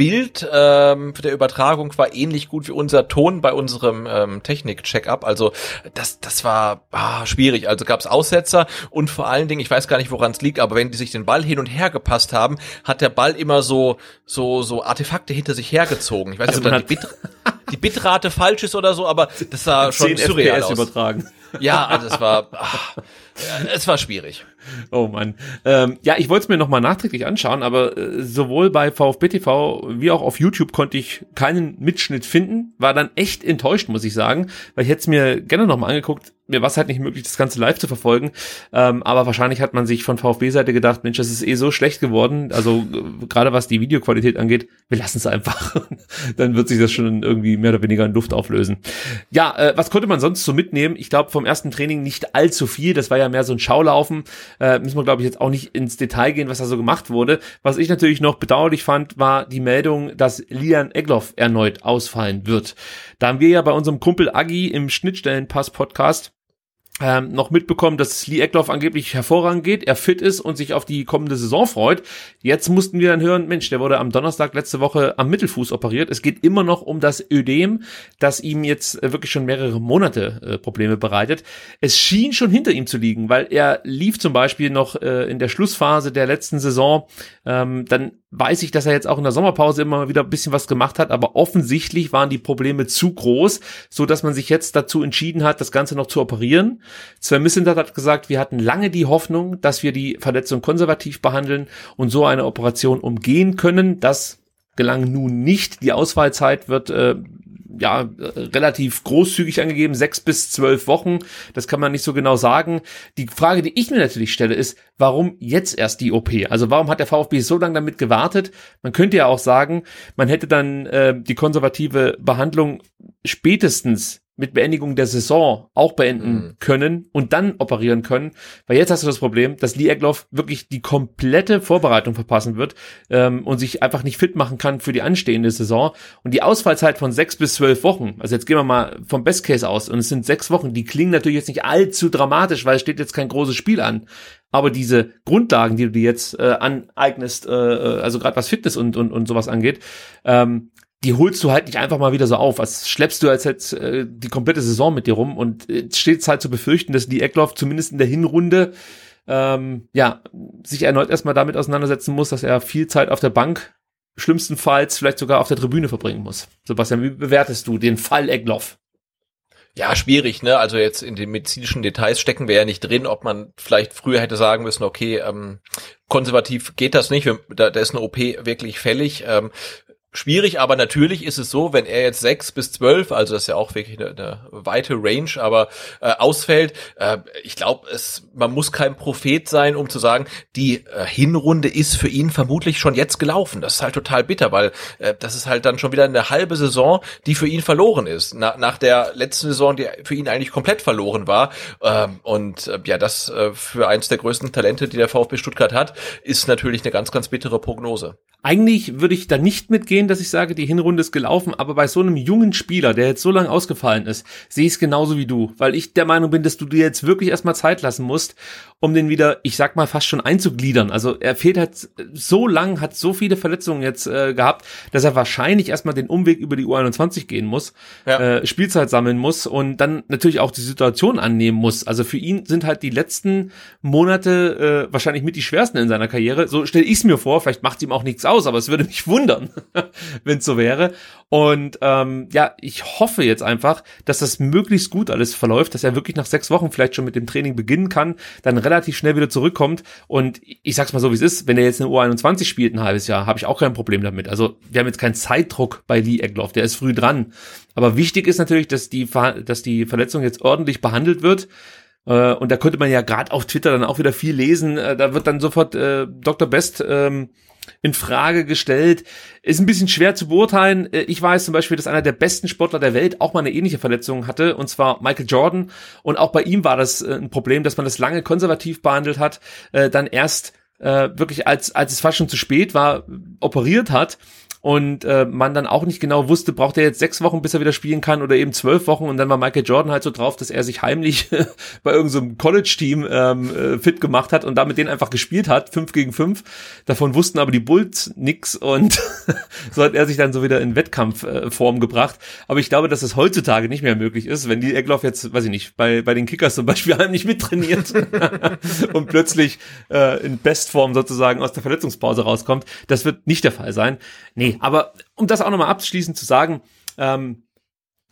Bild ähm, für der Übertragung war ähnlich gut wie unser Ton bei unserem ähm, Technik-Check-up. Also das, das war ah, schwierig. Also gab es Aussetzer und vor allen Dingen, ich weiß gar nicht, woran es liegt, aber wenn die sich den Ball hin und her gepasst haben, hat der Ball immer so so so Artefakte hinter sich hergezogen. Ich weiß nicht, also ob dann die, Bit die Bitrate falsch ist oder so, aber das sah schon surreal FPS aus. übertragen. Ja, also es war ach, es war schwierig. Oh Mann. Ähm, ja, ich wollte es mir nochmal nachträglich anschauen, aber äh, sowohl bei VfB TV wie auch auf YouTube konnte ich keinen Mitschnitt finden. War dann echt enttäuscht, muss ich sagen, weil ich hätte es mir gerne nochmal angeguckt mir war es halt nicht möglich, das Ganze live zu verfolgen. Ähm, aber wahrscheinlich hat man sich von VfB-Seite gedacht, Mensch, das ist eh so schlecht geworden. Also äh, gerade was die Videoqualität angeht, wir lassen es einfach. Dann wird sich das schon irgendwie mehr oder weniger in Luft auflösen. Ja, äh, was konnte man sonst so mitnehmen? Ich glaube, vom ersten Training nicht allzu viel. Das war ja mehr so ein Schaulaufen. Äh, müssen wir, glaube ich, jetzt auch nicht ins Detail gehen, was da so gemacht wurde. Was ich natürlich noch bedauerlich fand, war die Meldung, dass Lian Egloff erneut ausfallen wird. Da haben wir ja bei unserem Kumpel Agi im Schnittstellenpass-Podcast ähm, noch mitbekommen, dass Lee Eckloff angeblich hervorragend geht, er fit ist und sich auf die kommende Saison freut. Jetzt mussten wir dann hören, Mensch, der wurde am Donnerstag letzte Woche am Mittelfuß operiert. Es geht immer noch um das Ödem, das ihm jetzt äh, wirklich schon mehrere Monate äh, Probleme bereitet. Es schien schon hinter ihm zu liegen, weil er lief zum Beispiel noch äh, in der Schlussphase der letzten Saison. Ähm, dann weiß ich, dass er jetzt auch in der Sommerpause immer wieder ein bisschen was gemacht hat, aber offensichtlich waren die Probleme zu groß, so dass man sich jetzt dazu entschieden hat, das Ganze noch zu operieren. Sven Missentat hat gesagt, wir hatten lange die Hoffnung, dass wir die Verletzung konservativ behandeln und so eine Operation umgehen können. Das gelang nun nicht. Die Ausfallzeit wird äh, ja, relativ großzügig angegeben, sechs bis zwölf Wochen. Das kann man nicht so genau sagen. Die Frage, die ich mir natürlich stelle, ist, warum jetzt erst die OP? Also warum hat der VfB so lange damit gewartet? Man könnte ja auch sagen, man hätte dann äh, die konservative Behandlung spätestens mit Beendigung der Saison auch beenden mhm. können und dann operieren können. Weil jetzt hast du das Problem, dass Lee Egloff wirklich die komplette Vorbereitung verpassen wird ähm, und sich einfach nicht fit machen kann für die anstehende Saison. Und die Ausfallzeit von sechs bis zwölf Wochen, also jetzt gehen wir mal vom Best Case aus und es sind sechs Wochen, die klingen natürlich jetzt nicht allzu dramatisch, weil es steht jetzt kein großes Spiel an. Aber diese Grundlagen, die du dir jetzt äh, aneignest, äh, äh also gerade was Fitness und, und, und sowas angeht, ähm, die holst du halt nicht einfach mal wieder so auf. Was schleppst du als jetzt äh, die komplette Saison mit dir rum und äh, steht halt zu befürchten, dass die Eckloff zumindest in der Hinrunde ähm, ja sich erneut erstmal damit auseinandersetzen muss, dass er viel Zeit auf der Bank, schlimmstenfalls vielleicht sogar auf der Tribüne verbringen muss. Sebastian, wie bewertest du den Fall Eckloff? Ja, schwierig, ne? Also jetzt in den medizinischen Details stecken wir ja nicht drin, ob man vielleicht früher hätte sagen müssen, okay, ähm, konservativ geht das nicht, da, da ist eine OP wirklich fällig. Ähm, Schwierig, aber natürlich ist es so, wenn er jetzt sechs bis zwölf, also das ist ja auch wirklich eine, eine weite Range, aber äh, ausfällt, äh, ich glaube, es man muss kein Prophet sein, um zu sagen, die äh, Hinrunde ist für ihn vermutlich schon jetzt gelaufen. Das ist halt total bitter, weil äh, das ist halt dann schon wieder eine halbe Saison, die für ihn verloren ist. Na, nach der letzten Saison, die für ihn eigentlich komplett verloren war. Ähm, und äh, ja, das äh, für eins der größten Talente, die der VfB Stuttgart hat, ist natürlich eine ganz, ganz bittere Prognose. Eigentlich würde ich da nicht mitgehen, dass ich sage, die Hinrunde ist gelaufen, aber bei so einem jungen Spieler, der jetzt so lange ausgefallen ist, sehe ich es genauso wie du, weil ich der Meinung bin, dass du dir jetzt wirklich erstmal Zeit lassen musst, um den wieder, ich sag mal, fast schon einzugliedern. Also er fehlt halt so lang, hat so viele Verletzungen jetzt äh, gehabt, dass er wahrscheinlich erstmal den Umweg über die U21 gehen muss, ja. äh, Spielzeit sammeln muss und dann natürlich auch die Situation annehmen muss. Also für ihn sind halt die letzten Monate äh, wahrscheinlich mit die schwersten in seiner Karriere. So stelle ich es mir vor, vielleicht macht ihm auch nichts aus, aber es würde mich wundern, wenn es so wäre. Und ähm, ja, ich hoffe jetzt einfach, dass das möglichst gut alles verläuft, dass er wirklich nach sechs Wochen vielleicht schon mit dem Training beginnen kann, dann relativ schnell wieder zurückkommt. Und ich sag's mal so, wie es ist, wenn er jetzt eine U21 spielt ein halbes Jahr, habe ich auch kein Problem damit. Also wir haben jetzt keinen Zeitdruck bei Lee Eckloff, der ist früh dran. Aber wichtig ist natürlich, dass die, dass die Verletzung jetzt ordentlich behandelt wird. Äh, und da könnte man ja gerade auf Twitter dann auch wieder viel lesen. Äh, da wird dann sofort äh, Dr. Best ähm, in Frage gestellt. Ist ein bisschen schwer zu beurteilen. Äh, ich weiß zum Beispiel, dass einer der besten Sportler der Welt auch mal eine ähnliche Verletzung hatte, und zwar Michael Jordan. Und auch bei ihm war das äh, ein Problem, dass man das lange konservativ behandelt hat, äh, dann erst wirklich als, als es fast schon zu spät war, operiert hat und äh, man dann auch nicht genau wusste, braucht er jetzt sechs Wochen, bis er wieder spielen kann oder eben zwölf Wochen und dann war Michael Jordan halt so drauf, dass er sich heimlich bei irgendeinem so College-Team ähm, äh, fit gemacht hat und damit den einfach gespielt hat, fünf gegen fünf. Davon wussten aber die Bulls nix und so hat er sich dann so wieder in Wettkampfform äh, gebracht. Aber ich glaube, dass es heutzutage nicht mehr möglich ist, wenn die Eckloff jetzt, weiß ich nicht, bei, bei den Kickers zum Beispiel heimlich mittrainiert und plötzlich äh, in Bestform sozusagen aus der Verletzungspause rauskommt. Das wird nicht der Fall sein. Nee, aber um das auch nochmal abschließend zu sagen, ähm,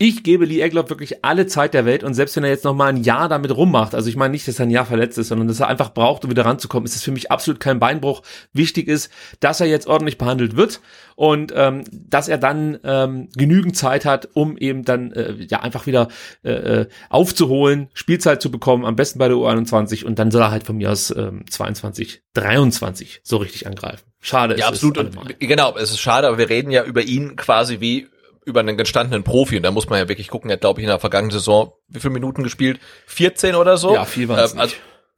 ich gebe Lee Egloff wirklich alle Zeit der Welt und selbst wenn er jetzt noch mal ein Jahr damit rummacht, also ich meine nicht, dass er ein Jahr verletzt ist, sondern dass er einfach braucht, um wieder ranzukommen, ist es für mich absolut kein Beinbruch. Wichtig ist, dass er jetzt ordentlich behandelt wird und ähm, dass er dann ähm, genügend Zeit hat, um eben dann äh, ja einfach wieder äh, äh aufzuholen, Spielzeit zu bekommen, am besten bei der U21 und dann soll er halt von mir aus ähm, 22, 23 so richtig angreifen. Schade ja, ist absolut. Absolut. Genau, es ist schade, aber wir reden ja über ihn quasi wie über einen gestandenen Profi und da muss man ja wirklich gucken, er hat glaube ich in der vergangenen Saison wie viele Minuten gespielt? 14 oder so? Ja, viel war ähm, also,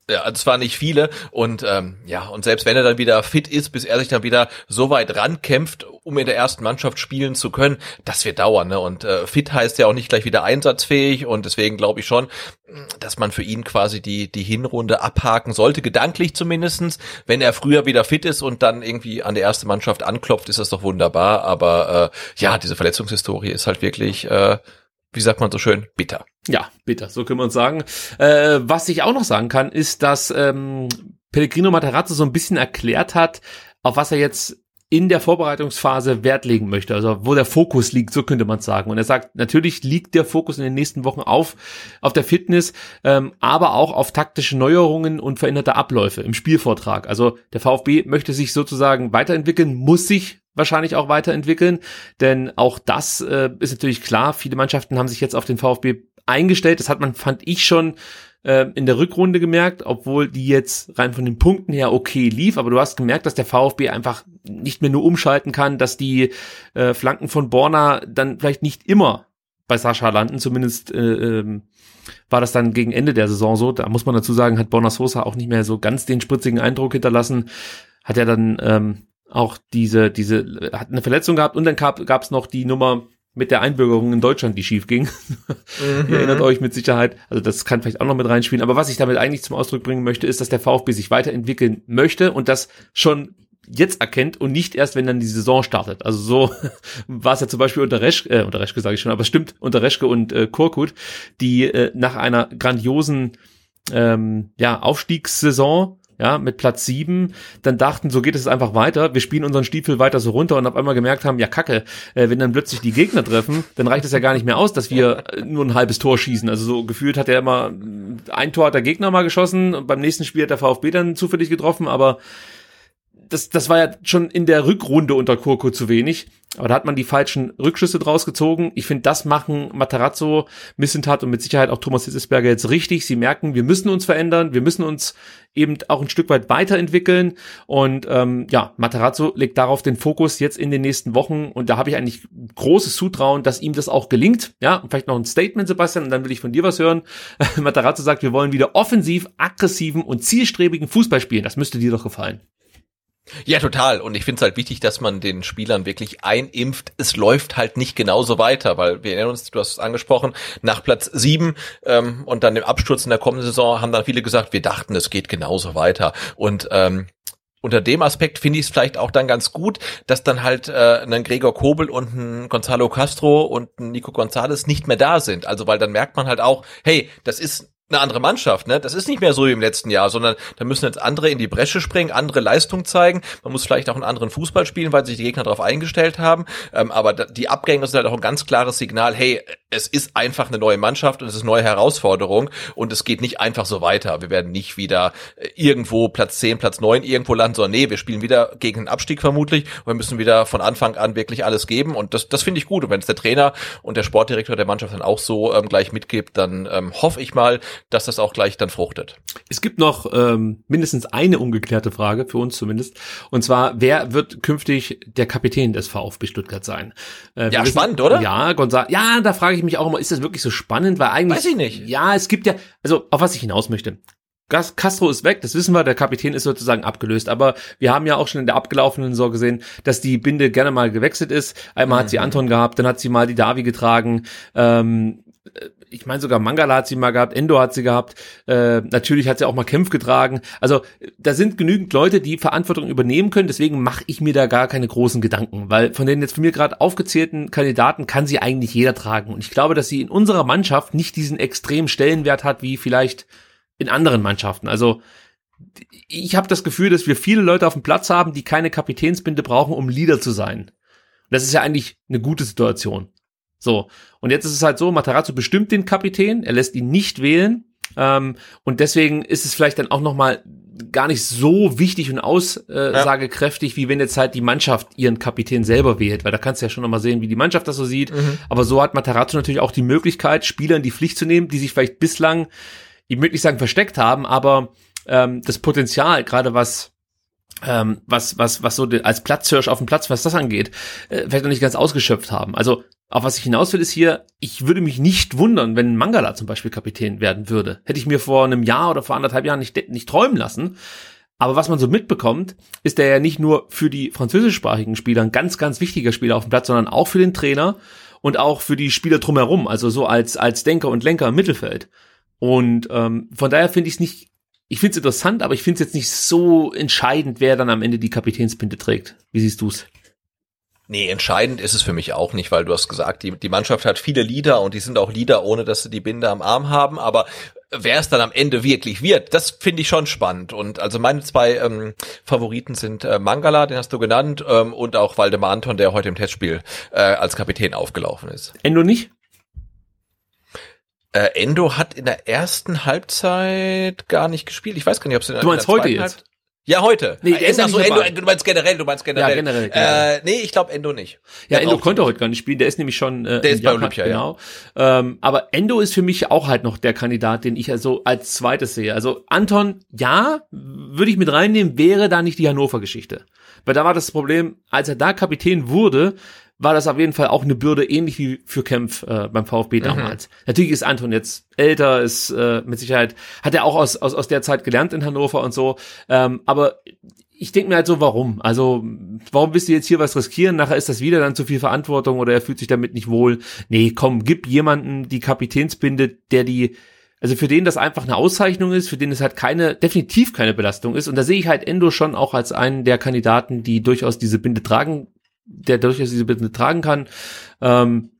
ja, es waren nicht viele und ähm, ja und selbst wenn er dann wieder fit ist, bis er sich dann wieder so weit rankämpft, um in der ersten Mannschaft spielen zu können, das wird dauern. Ne? Und äh, fit heißt ja auch nicht gleich wieder einsatzfähig und deswegen glaube ich schon, dass man für ihn quasi die die Hinrunde abhaken sollte, gedanklich zumindestens. Wenn er früher wieder fit ist und dann irgendwie an der erste Mannschaft anklopft, ist das doch wunderbar. Aber äh, ja, diese Verletzungshistorie ist halt wirklich äh, wie sagt man so schön, bitter. Ja, bitter, so können wir uns sagen. Äh, was ich auch noch sagen kann, ist, dass ähm, Pellegrino Materazzo so ein bisschen erklärt hat, auf was er jetzt in der Vorbereitungsphase Wert legen möchte, also wo der Fokus liegt, so könnte man sagen. Und er sagt, natürlich liegt der Fokus in den nächsten Wochen auf auf der Fitness, ähm, aber auch auf taktische Neuerungen und veränderte Abläufe im Spielvortrag. Also der VfB möchte sich sozusagen weiterentwickeln, muss sich wahrscheinlich auch weiterentwickeln, denn auch das äh, ist natürlich klar. Viele Mannschaften haben sich jetzt auf den VfB eingestellt. Das hat man, fand ich schon äh, in der Rückrunde gemerkt, obwohl die jetzt rein von den Punkten her okay lief. Aber du hast gemerkt, dass der VfB einfach nicht mehr nur umschalten kann, dass die äh, Flanken von Borna dann vielleicht nicht immer bei Sascha landen, zumindest äh, ähm, war das dann gegen Ende der Saison so. Da muss man dazu sagen, hat Borna Sosa auch nicht mehr so ganz den spritzigen Eindruck hinterlassen. Hat er dann ähm, auch diese, diese, hat eine Verletzung gehabt und dann gab es noch die Nummer mit der Einbürgerung in Deutschland, die schief ging. Mhm. Ihr erinnert euch mit Sicherheit, also das kann vielleicht auch noch mit reinspielen. Aber was ich damit eigentlich zum Ausdruck bringen möchte, ist, dass der VfB sich weiterentwickeln möchte und das schon jetzt erkennt und nicht erst, wenn dann die Saison startet. Also so war es ja zum Beispiel unter Reschke, äh, unter Reschke sage ich schon, aber stimmt, unter Reschke und äh, Korkut, die äh, nach einer grandiosen ähm, ja, Aufstiegssaison ja, mit Platz sieben, dann dachten, so geht es einfach weiter, wir spielen unseren Stiefel weiter so runter und auf einmal gemerkt haben, ja kacke, äh, wenn dann plötzlich die Gegner treffen, dann reicht es ja gar nicht mehr aus, dass wir äh, nur ein halbes Tor schießen. Also so gefühlt hat er immer, ein Tor hat der Gegner mal geschossen beim nächsten Spiel hat der VfB dann zufällig getroffen, aber das, das war ja schon in der Rückrunde unter Kurko zu wenig. Aber da hat man die falschen Rückschlüsse draus gezogen. Ich finde, das machen Matarazzo, Missentat und mit Sicherheit auch Thomas Hitzesberger jetzt richtig. Sie merken, wir müssen uns verändern, wir müssen uns eben auch ein Stück weit weiterentwickeln. Und ähm, ja, Matarazzo legt darauf den Fokus jetzt in den nächsten Wochen. Und da habe ich eigentlich großes Zutrauen, dass ihm das auch gelingt. Ja, und vielleicht noch ein Statement, Sebastian, und dann will ich von dir was hören. Matarazzo sagt, wir wollen wieder offensiv, aggressiven und zielstrebigen Fußball spielen. Das müsste dir doch gefallen. Ja, total. Und ich finde es halt wichtig, dass man den Spielern wirklich einimpft. Es läuft halt nicht genauso weiter, weil wir erinnern uns, du hast es angesprochen, nach Platz sieben ähm, und dann dem Absturz in der kommenden Saison haben dann viele gesagt, wir dachten, es geht genauso weiter. Und ähm, unter dem Aspekt finde ich es vielleicht auch dann ganz gut, dass dann halt äh, ein Gregor Kobel und ein Gonzalo Castro und ein Nico Gonzalez nicht mehr da sind. Also weil dann merkt man halt auch, hey, das ist eine andere Mannschaft, ne? Das ist nicht mehr so wie im letzten Jahr, sondern da müssen jetzt andere in die Bresche springen, andere Leistung zeigen. Man muss vielleicht auch einen anderen Fußball spielen, weil sich die Gegner darauf eingestellt haben. Ähm, aber die Abgänge sind halt auch ein ganz klares Signal, hey, es ist einfach eine neue Mannschaft und es ist eine neue Herausforderung und es geht nicht einfach so weiter. Wir werden nicht wieder äh, irgendwo Platz 10, Platz 9 irgendwo landen, sondern nee, wir spielen wieder gegen den Abstieg vermutlich und wir müssen wieder von Anfang an wirklich alles geben und das, das finde ich gut. Und wenn es der Trainer und der Sportdirektor der Mannschaft dann auch so ähm, gleich mitgibt, dann ähm, hoffe ich mal, dass das auch gleich dann fruchtet. Es gibt noch ähm, mindestens eine ungeklärte Frage, für uns zumindest. Und zwar, wer wird künftig der Kapitän des VfB Stuttgart sein? Äh, ja, wissen, spannend, oder? Ja, Gonzalo. Ja, da frage ich mich auch immer, ist das wirklich so spannend? Weil eigentlich. Weiß ich nicht. Ja, es gibt ja, also auf was ich hinaus möchte. Castro ist weg, das wissen wir, der Kapitän ist sozusagen abgelöst, aber wir haben ja auch schon in der abgelaufenen Saison gesehen, dass die Binde gerne mal gewechselt ist. Einmal mhm. hat sie. Anton gehabt, dann hat sie mal die Davi getragen. Ähm, ich meine sogar Mangala hat sie mal gehabt, Endo hat sie gehabt, äh, natürlich hat sie auch mal Kämpf getragen. Also da sind genügend Leute, die Verantwortung übernehmen können, deswegen mache ich mir da gar keine großen Gedanken, weil von den jetzt von mir gerade aufgezählten Kandidaten kann sie eigentlich jeder tragen. Und ich glaube, dass sie in unserer Mannschaft nicht diesen extremen Stellenwert hat, wie vielleicht in anderen Mannschaften. Also ich habe das Gefühl, dass wir viele Leute auf dem Platz haben, die keine Kapitänsbinde brauchen, um Leader zu sein. Und das ist ja eigentlich eine gute Situation. So, und jetzt ist es halt so, Matarazzo bestimmt den Kapitän, er lässt ihn nicht wählen. Ähm, und deswegen ist es vielleicht dann auch nochmal gar nicht so wichtig und aussagekräftig, ja. wie wenn jetzt halt die Mannschaft ihren Kapitän selber wählt, weil da kannst du ja schon nochmal sehen, wie die Mannschaft das so sieht. Mhm. Aber so hat Matarazzo natürlich auch die Möglichkeit, Spieler in die Pflicht zu nehmen, die sich vielleicht bislang, ich möchte nicht sagen versteckt haben, aber ähm, das Potenzial, gerade was ähm, was, was, was so als Platzhirsch auf dem Platz, was das angeht, äh, vielleicht noch nicht ganz ausgeschöpft haben. Also auf was ich hinaus will, ist hier, ich würde mich nicht wundern, wenn Mangala zum Beispiel Kapitän werden würde. Hätte ich mir vor einem Jahr oder vor anderthalb Jahren nicht, nicht träumen lassen. Aber was man so mitbekommt, ist er ja nicht nur für die französischsprachigen Spieler ein ganz, ganz wichtiger Spieler auf dem Platz, sondern auch für den Trainer und auch für die Spieler drumherum, also so als, als Denker und Lenker im Mittelfeld. Und ähm, von daher finde ich es nicht, ich finde es interessant, aber ich finde es jetzt nicht so entscheidend, wer dann am Ende die Kapitänspinte trägt. Wie siehst du's? Nee, entscheidend ist es für mich auch nicht, weil du hast gesagt, die, die Mannschaft hat viele Lieder und die sind auch Lieder, ohne dass sie die Binde am Arm haben, aber wer es dann am Ende wirklich wird, das finde ich schon spannend. Und also meine zwei ähm, Favoriten sind äh, Mangala, den hast du genannt, ähm, und auch Waldemar Anton, der heute im Testspiel äh, als Kapitän aufgelaufen ist. Endo nicht? Äh, Endo hat in der ersten Halbzeit gar nicht gespielt. Ich weiß gar nicht, ob es in der, du meinst in der heute jetzt? Halbzeit ja, heute. Nee, der ist Endo, ja Endo, du meinst generell, du meinst generell. Ja, generell. Genau. Äh, nee, ich glaube Endo nicht. Ja, Endo konnte heute gar nicht spielen. Der ist nämlich schon. Äh, der ist bei Olympia, genau. Ja. Ähm, aber Endo ist für mich auch halt noch der Kandidat, den ich also als zweites sehe. Also Anton, ja, würde ich mit reinnehmen, wäre da nicht die Hannover-Geschichte. Weil da war das Problem, als er da Kapitän wurde, war das auf jeden Fall auch eine Bürde, ähnlich wie für Kempf äh, beim VfB mhm. damals. Natürlich ist Anton jetzt älter, ist äh, mit Sicherheit, hat er auch aus, aus, aus der Zeit gelernt in Hannover und so. Ähm, aber ich denke mir halt so, warum? Also, warum willst du jetzt hier was riskieren? Nachher ist das wieder dann zu viel Verantwortung oder er fühlt sich damit nicht wohl. Nee, komm, gib jemanden die Kapitänsbinde, der die, also für den das einfach eine Auszeichnung ist, für den es halt keine, definitiv keine Belastung ist. Und da sehe ich halt Endo schon auch als einen der Kandidaten, die durchaus diese Binde tragen, der durchaus diese Binde tragen kann. Ähm,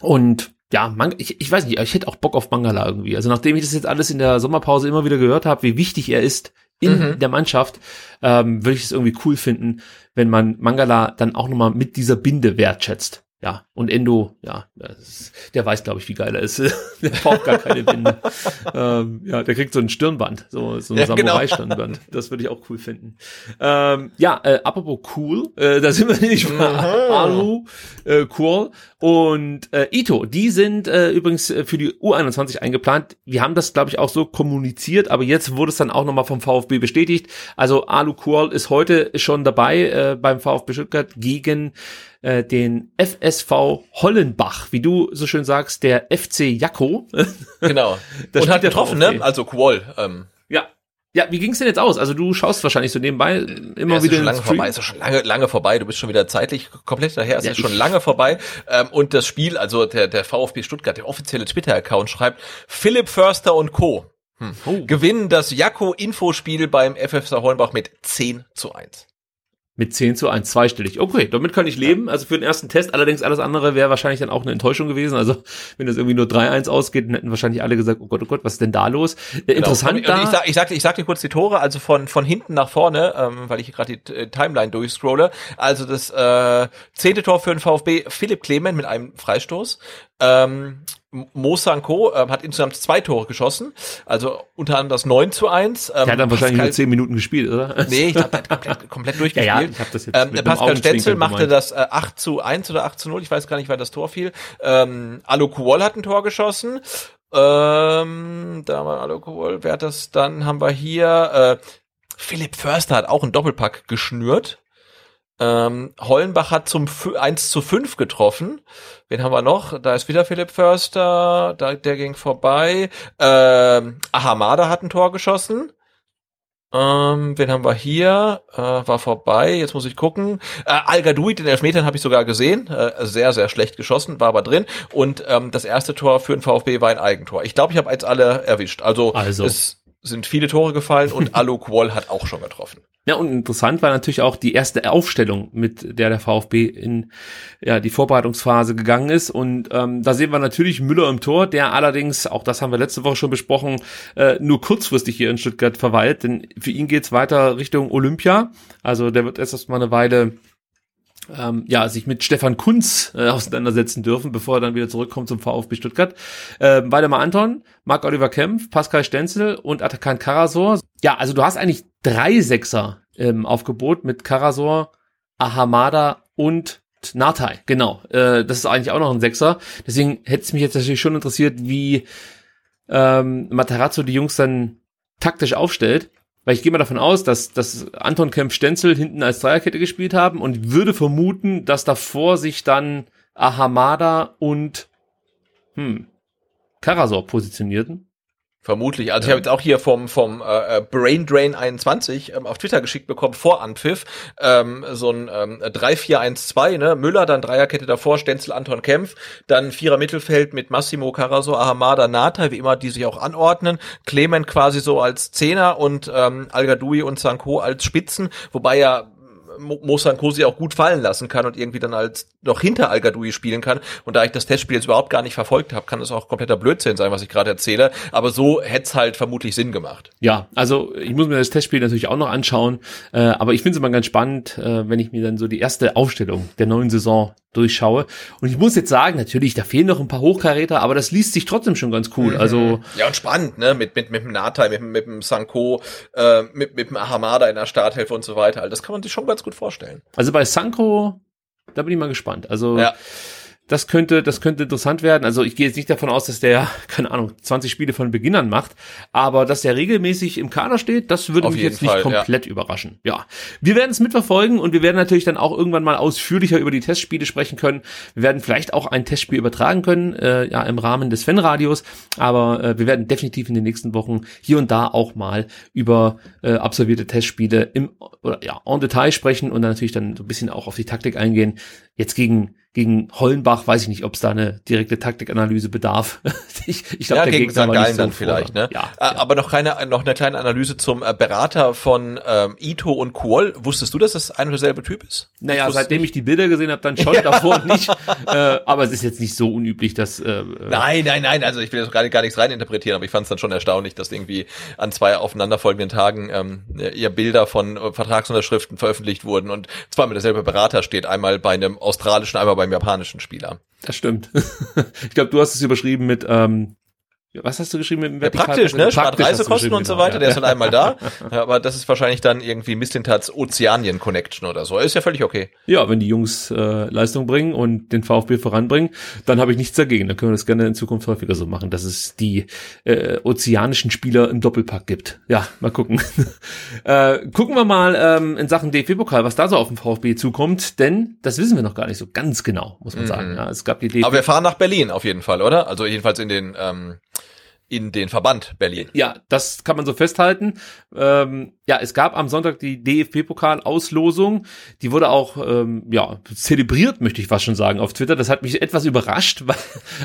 und ja, man, ich, ich weiß nicht, ich hätte auch Bock auf Mangala irgendwie. Also nachdem ich das jetzt alles in der Sommerpause immer wieder gehört habe, wie wichtig er ist in mhm. der Mannschaft, ähm, würde ich es irgendwie cool finden, wenn man Mangala dann auch nochmal mit dieser Binde wertschätzt. Ja, und Endo, ja, ist, der weiß, glaube ich, wie geil er ist. der braucht gar keine Binde. ähm, ja, der kriegt so ein Stirnband, so, so ein ja, genau. Samurai-Stirnband. Das würde ich auch cool finden. Ähm, ja, äh, apropos cool, äh, da sind wir nicht mal. Mhm. Alu, äh, cool und äh, Ito, die sind äh, übrigens äh, für die U21 eingeplant. Wir haben das, glaube ich, auch so kommuniziert, aber jetzt wurde es dann auch nochmal vom VfB bestätigt. Also Alu Kual ist heute schon dabei äh, beim VfB Stuttgart gegen äh, den FSV Hollenbach, wie du so schön sagst, der FC Jakko. Genau. Und hat getroffen, ne? Also Qual. Ähm. Ja, ja, wie ging's denn jetzt aus? Also du schaust wahrscheinlich so nebenbei immer ja, wieder. Ist schon lange vorbei, ist schon lange, lange vorbei. Du bist schon wieder zeitlich komplett daher. Es ja, ist schon lange vorbei. Ähm, und das Spiel, also der, der VfB Stuttgart, der offizielle Twitter-Account schreibt, Philipp Förster und Co. Hm. Oh. gewinnen das Jakko-Infospiel beim FFC Hornbach mit 10 zu 1. Mit 10 zu 1, zweistellig. Okay, damit kann ich leben. Also für den ersten Test. Allerdings alles andere wäre wahrscheinlich dann auch eine Enttäuschung gewesen. Also wenn das irgendwie nur 3-1 ausgeht, dann hätten wahrscheinlich alle gesagt, oh Gott, oh Gott, was ist denn da los? Äh, genau. Interessant genau. da. Ich, sag, ich, sag, ich sag dir kurz die Tore, also von, von hinten nach vorne, ähm, weil ich hier gerade die äh, Timeline durchscrolle. Also das äh, zehnte Tor für den VfB, Philipp Clement mit einem Freistoß. Ähm, Mo Sanko äh, hat insgesamt zwei Tore geschossen, also unter anderem das 9 zu 1. Ähm, der hat dann wahrscheinlich nur 10 Minuten gespielt, oder? Nee, ich glaube, der hat komplett, komplett durchgespielt. Ja, ja, ich hab das jetzt ähm, Pascal Stenzel machte das äh, 8 zu 1 oder 8 zu 0, ich weiß gar nicht, weil das Tor fiel. Ähm, Alu Kuol hat ein Tor geschossen. Ähm, da war Alu Kuol, wer hat das dann? Haben wir hier, äh, Philipp Förster hat auch einen Doppelpack geschnürt. Ähm, Hollenbach hat zum 1 zu 5 getroffen. Wen haben wir noch? Da ist wieder Philipp Förster, da, der ging vorbei. Ähm, Ahamada hat ein Tor geschossen. Ähm, wen haben wir hier? Äh, war vorbei, jetzt muss ich gucken. Äh, Al Gadoui, den Elfmetern habe ich sogar gesehen. Äh, sehr, sehr schlecht geschossen, war aber drin. Und ähm, das erste Tor für den VfB war ein Eigentor. Ich glaube, ich habe jetzt alle erwischt. Also, also. es sind viele Tore gefallen und Alu Quol hat auch schon getroffen. Ja, und interessant war natürlich auch die erste Aufstellung, mit der der VfB in ja, die Vorbereitungsphase gegangen ist. Und ähm, da sehen wir natürlich Müller im Tor, der allerdings, auch das haben wir letzte Woche schon besprochen, äh, nur kurzfristig hier in Stuttgart verweilt. Denn für ihn geht's weiter Richtung Olympia. Also der wird erst mal eine Weile ähm, ja, sich mit Stefan Kunz äh, auseinandersetzen dürfen, bevor er dann wieder zurückkommt zum VfB Stuttgart. Ähm, Waldemar Anton, Marc-Oliver Kempf, Pascal Stenzel und Atakan Karasor. Ja, also du hast eigentlich drei Sechser im Aufgebot mit Karasor, Ahamada und Natai. Genau, äh, das ist eigentlich auch noch ein Sechser. Deswegen hätte es mich jetzt natürlich schon interessiert, wie ähm, Matarazzo die Jungs dann taktisch aufstellt weil ich gehe mal davon aus, dass, dass Anton Kempf Stenzel hinten als Dreierkette gespielt haben und würde vermuten, dass davor sich dann Ahamada und hm, Karasor positionierten. Vermutlich. Also ja. ich habe jetzt auch hier vom vom äh, äh Brain Drain 21 ähm, auf Twitter geschickt bekommen vor Anpfiff ähm, so ein ähm, 3-4-1-2, ne? Müller dann Dreierkette davor, Stenzel, Anton Kempf, dann Vierer Mittelfeld mit Massimo Caraso, Ahamada, Nata, wie immer die sich auch anordnen, Clement quasi so als Zehner und ähm, Al und Sanko als Spitzen, wobei ja Mo Sankosi auch gut fallen lassen kann und irgendwie dann als noch hinter Al Gadoui spielen kann. Und da ich das Testspiel jetzt überhaupt gar nicht verfolgt habe, kann es auch kompletter Blödsinn sein, was ich gerade erzähle. Aber so hätte es halt vermutlich Sinn gemacht. Ja, also ich muss mir das Testspiel natürlich auch noch anschauen. Äh, aber ich finde es immer ganz spannend, äh, wenn ich mir dann so die erste Aufstellung der neuen Saison durchschaue. Und ich muss jetzt sagen, natürlich, da fehlen noch ein paar Hochkaräter, aber das liest sich trotzdem schon ganz cool. Mhm. Also ja und spannend, ne? Mit mit mit dem Natai, mit mit dem Sanko, äh, mit mit dem Ahamada in der Starthilfe und so weiter. Also das kann man sich schon ganz gut vorstellen. Also bei Sanko, da bin ich mal gespannt. Also ja. Das könnte, das könnte interessant werden. Also ich gehe jetzt nicht davon aus, dass der, keine Ahnung, 20 Spiele von Beginn an macht, aber dass der regelmäßig im Kader steht, das würde Auf mich jetzt Fall, nicht komplett ja. überraschen. Ja, wir werden es mitverfolgen und wir werden natürlich dann auch irgendwann mal ausführlicher über die Testspiele sprechen können. Wir werden vielleicht auch ein Testspiel übertragen können, äh, ja, im Rahmen des Fanradios, aber äh, wir werden definitiv in den nächsten Wochen hier und da auch mal über äh, absolvierte Testspiele im, oder ja, en Detail sprechen und dann natürlich dann so ein bisschen auch auf die Taktik eingehen. Jetzt gegen gegen Hollenbach weiß ich nicht, ob es da eine direkte Taktikanalyse bedarf. ich ich glaube, ja, der gegen Gegner war nicht so dann vielleicht, ne? Ja, äh, ja, Aber noch keine, noch eine kleine Analyse zum äh, Berater von ähm, Ito und Kuol. Wusstest du, dass das ein und derselbe Typ ist? Naja, seitdem nicht. ich die Bilder gesehen habe, dann schon ja. davor nicht. Äh, aber es ist jetzt nicht so unüblich, dass. Äh, nein, nein, nein. Also ich will jetzt gerade gar nichts reininterpretieren, aber ich fand es dann schon erstaunlich, dass irgendwie an zwei aufeinanderfolgenden Tagen ähm, ihr Bilder von äh, Vertragsunterschriften veröffentlicht wurden und zweimal derselbe Berater steht, einmal bei einem australischen, einmal beim japanischen Spieler. Das stimmt. ich glaube, du hast es überschrieben mit ähm, was hast du geschrieben mit dem ja, Praktisch, ne? Spart Reisekosten und so weiter, ja. der ist halt einmal da. Ja, aber das ist wahrscheinlich dann irgendwie Mistintats Ozeanien Connection oder so. Ist ja völlig okay. Ja, wenn die Jungs äh, Leistung bringen und den VfB voranbringen, dann habe ich nichts dagegen. Dann können wir das gerne in Zukunft häufiger so machen, dass es die äh, ozeanischen Spieler im Doppelpack gibt. Ja, mal gucken. äh, gucken wir mal ähm, in Sachen DFB-Pokal, was da so auf dem VfB zukommt, denn das wissen wir noch gar nicht so ganz genau, muss man mhm. sagen. Ja, es gab die DFB Aber wir fahren nach Berlin auf jeden Fall, oder? Also jedenfalls in den ähm in den Verband Berlin. Ja, das kann man so festhalten. Ähm, ja, es gab am Sonntag die DFB-Pokal-Auslosung. Die wurde auch ähm, ja zelebriert, möchte ich fast schon sagen, auf Twitter. Das hat mich etwas überrascht, weil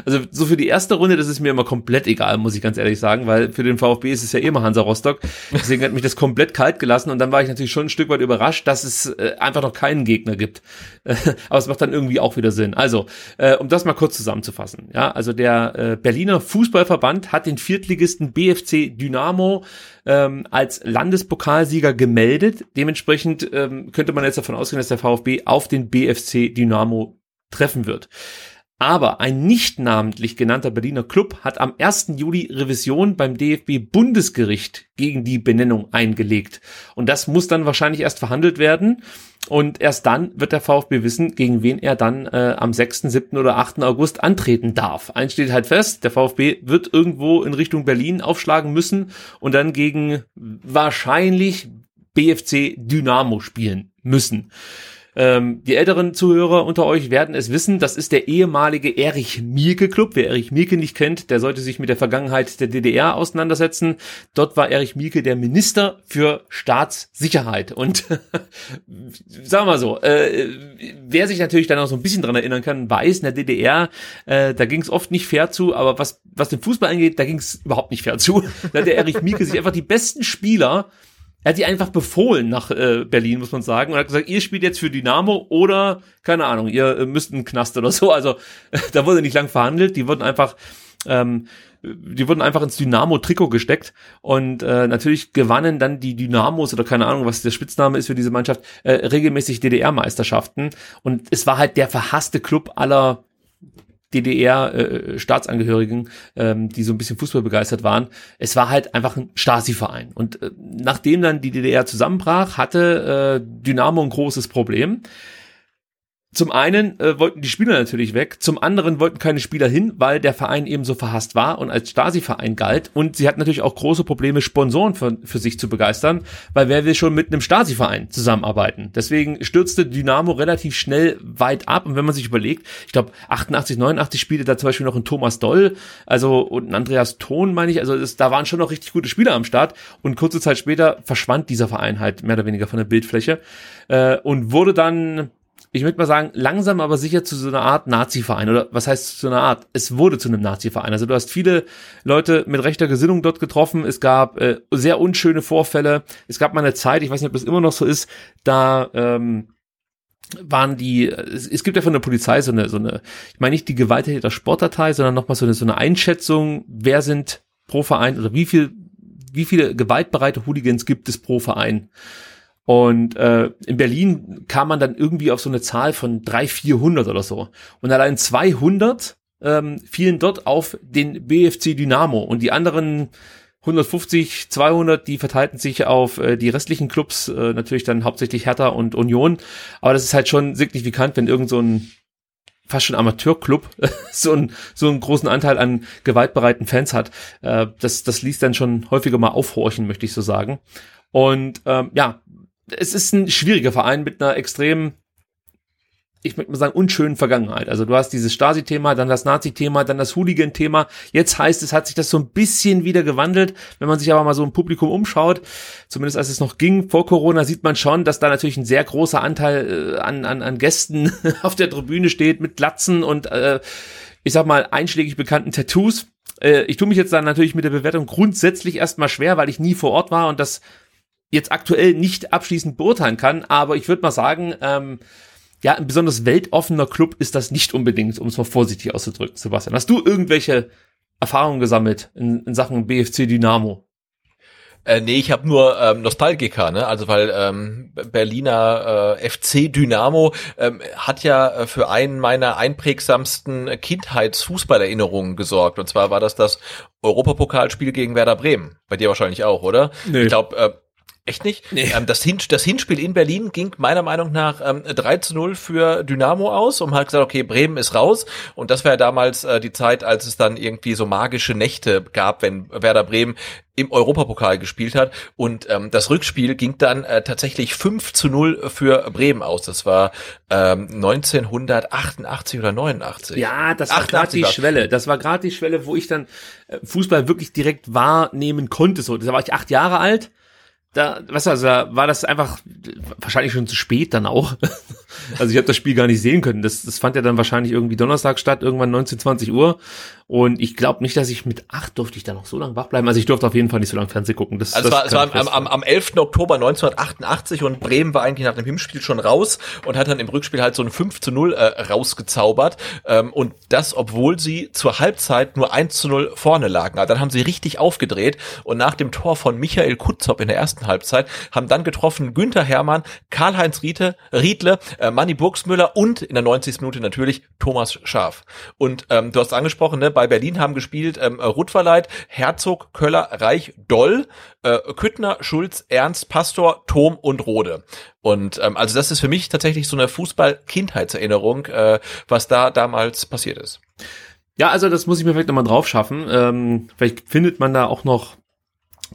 also so für die erste Runde, das ist mir immer komplett egal, muss ich ganz ehrlich sagen, weil für den VfB ist es ja immer Hansa Rostock. Deswegen hat mich das komplett kalt gelassen und dann war ich natürlich schon ein Stück weit überrascht, dass es äh, einfach noch keinen Gegner gibt. Aber es macht dann irgendwie auch wieder Sinn. Also, äh, um das mal kurz zusammenzufassen. Ja, also der äh, Berliner Fußballverband hat den Viertligisten BFC Dynamo ähm, als Landespokalsieger gemeldet. Dementsprechend ähm, könnte man jetzt davon ausgehen, dass der VfB auf den BFC Dynamo treffen wird. Aber ein nicht namentlich genannter Berliner Club hat am 1. Juli Revision beim DFB Bundesgericht gegen die Benennung eingelegt. Und das muss dann wahrscheinlich erst verhandelt werden. Und erst dann wird der VfB wissen, gegen wen er dann äh, am 6., 7. oder 8. August antreten darf. Eins steht halt fest, der VfB wird irgendwo in Richtung Berlin aufschlagen müssen und dann gegen wahrscheinlich BFC Dynamo spielen müssen. Ähm, die älteren Zuhörer unter euch werden es wissen, das ist der ehemalige Erich Mielke Club. Wer Erich Mielke nicht kennt, der sollte sich mit der Vergangenheit der DDR auseinandersetzen. Dort war Erich Mielke der Minister für Staatssicherheit. Und sagen wir mal so, äh, wer sich natürlich dann auch so ein bisschen dran erinnern kann, weiß, in der DDR, äh, da ging es oft nicht fair zu, aber was, was den Fußball angeht, da ging es überhaupt nicht fair zu. Da hat der Erich Mielke sich einfach die besten Spieler er hat die einfach befohlen nach äh, Berlin, muss man sagen, und hat gesagt, ihr spielt jetzt für Dynamo oder, keine Ahnung, ihr äh, müsst einen Knast oder so. Also da wurde nicht lang verhandelt, die wurden einfach, ähm, die wurden einfach ins Dynamo-Trikot gesteckt und äh, natürlich gewannen dann die Dynamos oder keine Ahnung, was der Spitzname ist für diese Mannschaft, äh, regelmäßig DDR-Meisterschaften und es war halt der verhasste Club aller DDR-Staatsangehörigen, äh, ähm, die so ein bisschen Fußball begeistert waren. Es war halt einfach ein Stasi-Verein. Und äh, nachdem dann die DDR zusammenbrach, hatte äh, Dynamo ein großes Problem zum einen äh, wollten die Spieler natürlich weg, zum anderen wollten keine Spieler hin, weil der Verein eben so verhasst war und als Stasi-Verein galt. Und sie hatten natürlich auch große Probleme, Sponsoren für, für sich zu begeistern, weil wer will schon mit einem Stasi-Verein zusammenarbeiten? Deswegen stürzte Dynamo relativ schnell weit ab. Und wenn man sich überlegt, ich glaube 88, 89 spielte da zum Beispiel noch ein Thomas Doll, also und ein Andreas Thon, meine ich. Also es, da waren schon noch richtig gute Spieler am Start. Und kurze Zeit später verschwand dieser Verein halt mehr oder weniger von der Bildfläche äh, und wurde dann ich möchte mal sagen, langsam aber sicher zu so einer Art Nazi-Verein. Oder was heißt zu einer Art? Es wurde zu einem Nazi-Verein. Also du hast viele Leute mit rechter Gesinnung dort getroffen. Es gab äh, sehr unschöne Vorfälle. Es gab mal eine Zeit, ich weiß nicht, ob das immer noch so ist, da ähm, waren die, es, es gibt ja von der Polizei so eine, so eine, ich meine nicht die gewalttäter Sportdatei, sondern nochmal so eine, so eine Einschätzung, wer sind pro Verein oder wie viel, wie viele gewaltbereite Hooligans gibt es pro Verein. Und äh, in Berlin kam man dann irgendwie auf so eine Zahl von drei, 400 oder so. Und allein 200 ähm, fielen dort auf den BFC Dynamo und die anderen 150, 200, die verteilten sich auf äh, die restlichen Clubs, äh, natürlich dann hauptsächlich Hertha und Union. Aber das ist halt schon signifikant, wenn irgend so ein fast schon Amateurclub so, einen so einen großen Anteil an gewaltbereiten Fans hat. Äh, das, das ließ dann schon häufiger mal aufhorchen, möchte ich so sagen. Und ähm, ja, es ist ein schwieriger Verein mit einer extrem ich möchte mal sagen, unschönen Vergangenheit. Also du hast dieses Stasi-Thema, dann das Nazi-Thema, dann das Hooligan-Thema. Jetzt heißt es, hat sich das so ein bisschen wieder gewandelt. Wenn man sich aber mal so im Publikum umschaut, zumindest als es noch ging vor Corona, sieht man schon, dass da natürlich ein sehr großer Anteil äh, an, an, an Gästen auf der Tribüne steht mit Glatzen und äh, ich sag mal einschlägig bekannten Tattoos. Äh, ich tue mich jetzt dann natürlich mit der Bewertung grundsätzlich erstmal schwer, weil ich nie vor Ort war und das jetzt aktuell nicht abschließend beurteilen kann. Aber ich würde mal sagen, ähm, ja, ein besonders weltoffener Club ist das nicht unbedingt, um es mal vorsichtig auszudrücken, Sebastian. Hast du irgendwelche Erfahrungen gesammelt in, in Sachen BFC Dynamo? Äh, nee, ich habe nur ähm, Nostalgiker, ne? Also weil ähm, Berliner äh, FC Dynamo ähm, hat ja äh, für einen meiner einprägsamsten Kindheitsfußballerinnerungen gesorgt. Und zwar war das das Europapokalspiel gegen Werder Bremen. Bei dir wahrscheinlich auch, oder? Nee. Ich glaube, äh, Echt nicht? Nee. Ähm, das, Hin das Hinspiel in Berlin ging meiner Meinung nach ähm, 3 zu 0 für Dynamo aus und hat gesagt, okay, Bremen ist raus. Und das war ja damals äh, die Zeit, als es dann irgendwie so magische Nächte gab, wenn Werder Bremen im Europapokal gespielt hat. Und ähm, das Rückspiel ging dann äh, tatsächlich 5 zu 0 für Bremen aus. Das war ähm, 1988 oder 89. Ja, das war gerade die Schwelle. Das war gerade die Schwelle, wo ich dann äh, Fußball wirklich direkt wahrnehmen konnte. So, da war ich acht Jahre alt da, was also, da war das einfach wahrscheinlich schon zu spät dann auch. also ich habe das Spiel gar nicht sehen können. Das, das fand ja dann wahrscheinlich irgendwie Donnerstag statt, irgendwann 19, 20 Uhr. Und ich glaube nicht, dass ich mit acht durfte ich da noch so lange wach bleiben. Also ich durfte auf jeden Fall nicht so lange Fernsehen gucken. Das, also das es war, es war am, am, am 11. Oktober 1988 und Bremen war eigentlich nach dem Hinspiel schon raus und hat dann im Rückspiel halt so ein 5 zu 0 äh, rausgezaubert. Ähm, und das, obwohl sie zur Halbzeit nur 1 zu 0 vorne lagen. Also dann haben sie richtig aufgedreht und nach dem Tor von Michael Kutzop in der ersten Halbzeit haben dann getroffen Günther Hermann, Karl-Heinz Riedle, äh, Manny Burgsmüller und in der 90. Minute natürlich Thomas Schaf. Und ähm, du hast angesprochen, ne, bei Berlin haben gespielt ähm, Rutverleit, Herzog, Köller, Reich, Doll, äh, Küttner, Schulz, Ernst, Pastor, Thom und Rode. Und ähm, also das ist für mich tatsächlich so eine Fußball-Kindheitserinnerung, äh, was da damals passiert ist. Ja, also das muss ich mir vielleicht nochmal drauf schaffen. Ähm, vielleicht findet man da auch noch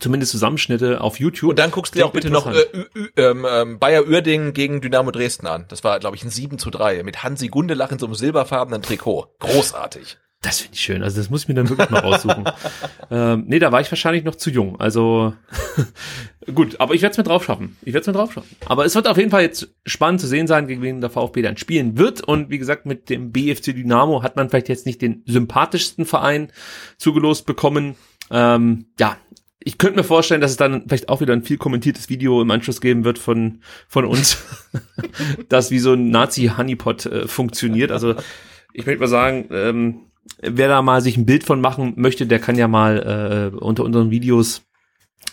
zumindest Zusammenschnitte auf YouTube. Und dann guckst du dir auch bitte noch äh, ähm, ähm, Bayer Uerdingen gegen Dynamo Dresden an. Das war, glaube ich, ein 7 zu 3 mit Hansi Gundelach in so einem silberfarbenen Trikot. Großartig. Das finde ich schön. Also das muss ich mir dann wirklich mal raussuchen. ähm, nee, da war ich wahrscheinlich noch zu jung. Also gut, aber ich werde es mir drauf schaffen. Ich werde es mir drauf schaffen. Aber es wird auf jeden Fall jetzt spannend zu sehen sein, gegen wen der VfB dann spielen wird. Und wie gesagt, mit dem BFC Dynamo hat man vielleicht jetzt nicht den sympathischsten Verein zugelost bekommen. Ähm, ja, ich könnte mir vorstellen, dass es dann vielleicht auch wieder ein viel kommentiertes Video im Anschluss geben wird von, von uns, das wie so ein Nazi-Honeypot äh, funktioniert. Also ich möchte mal sagen, ähm, wer da mal sich ein Bild von machen möchte, der kann ja mal äh, unter unseren Videos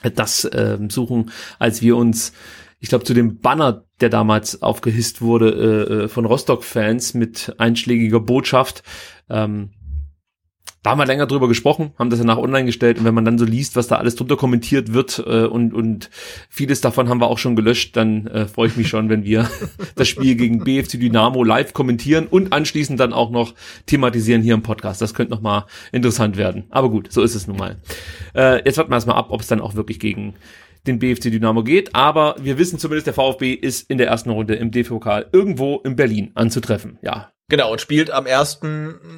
das äh, suchen, als wir uns, ich glaube, zu dem Banner, der damals aufgehisst wurde äh, äh von Rostock-Fans mit einschlägiger Botschaft, ähm, da haben wir länger drüber gesprochen, haben das danach online gestellt und wenn man dann so liest, was da alles drunter kommentiert wird äh, und, und vieles davon haben wir auch schon gelöscht, dann äh, freue ich mich schon, wenn wir das Spiel gegen BFC Dynamo live kommentieren und anschließend dann auch noch thematisieren hier im Podcast. Das könnte nochmal interessant werden. Aber gut, so ist es nun mal. Äh, jetzt warten wir erstmal ab, ob es dann auch wirklich gegen den BFC Dynamo geht, aber wir wissen zumindest, der VfB ist in der ersten Runde im DFB-Pokal irgendwo in Berlin anzutreffen. Ja, Genau, und spielt am 1.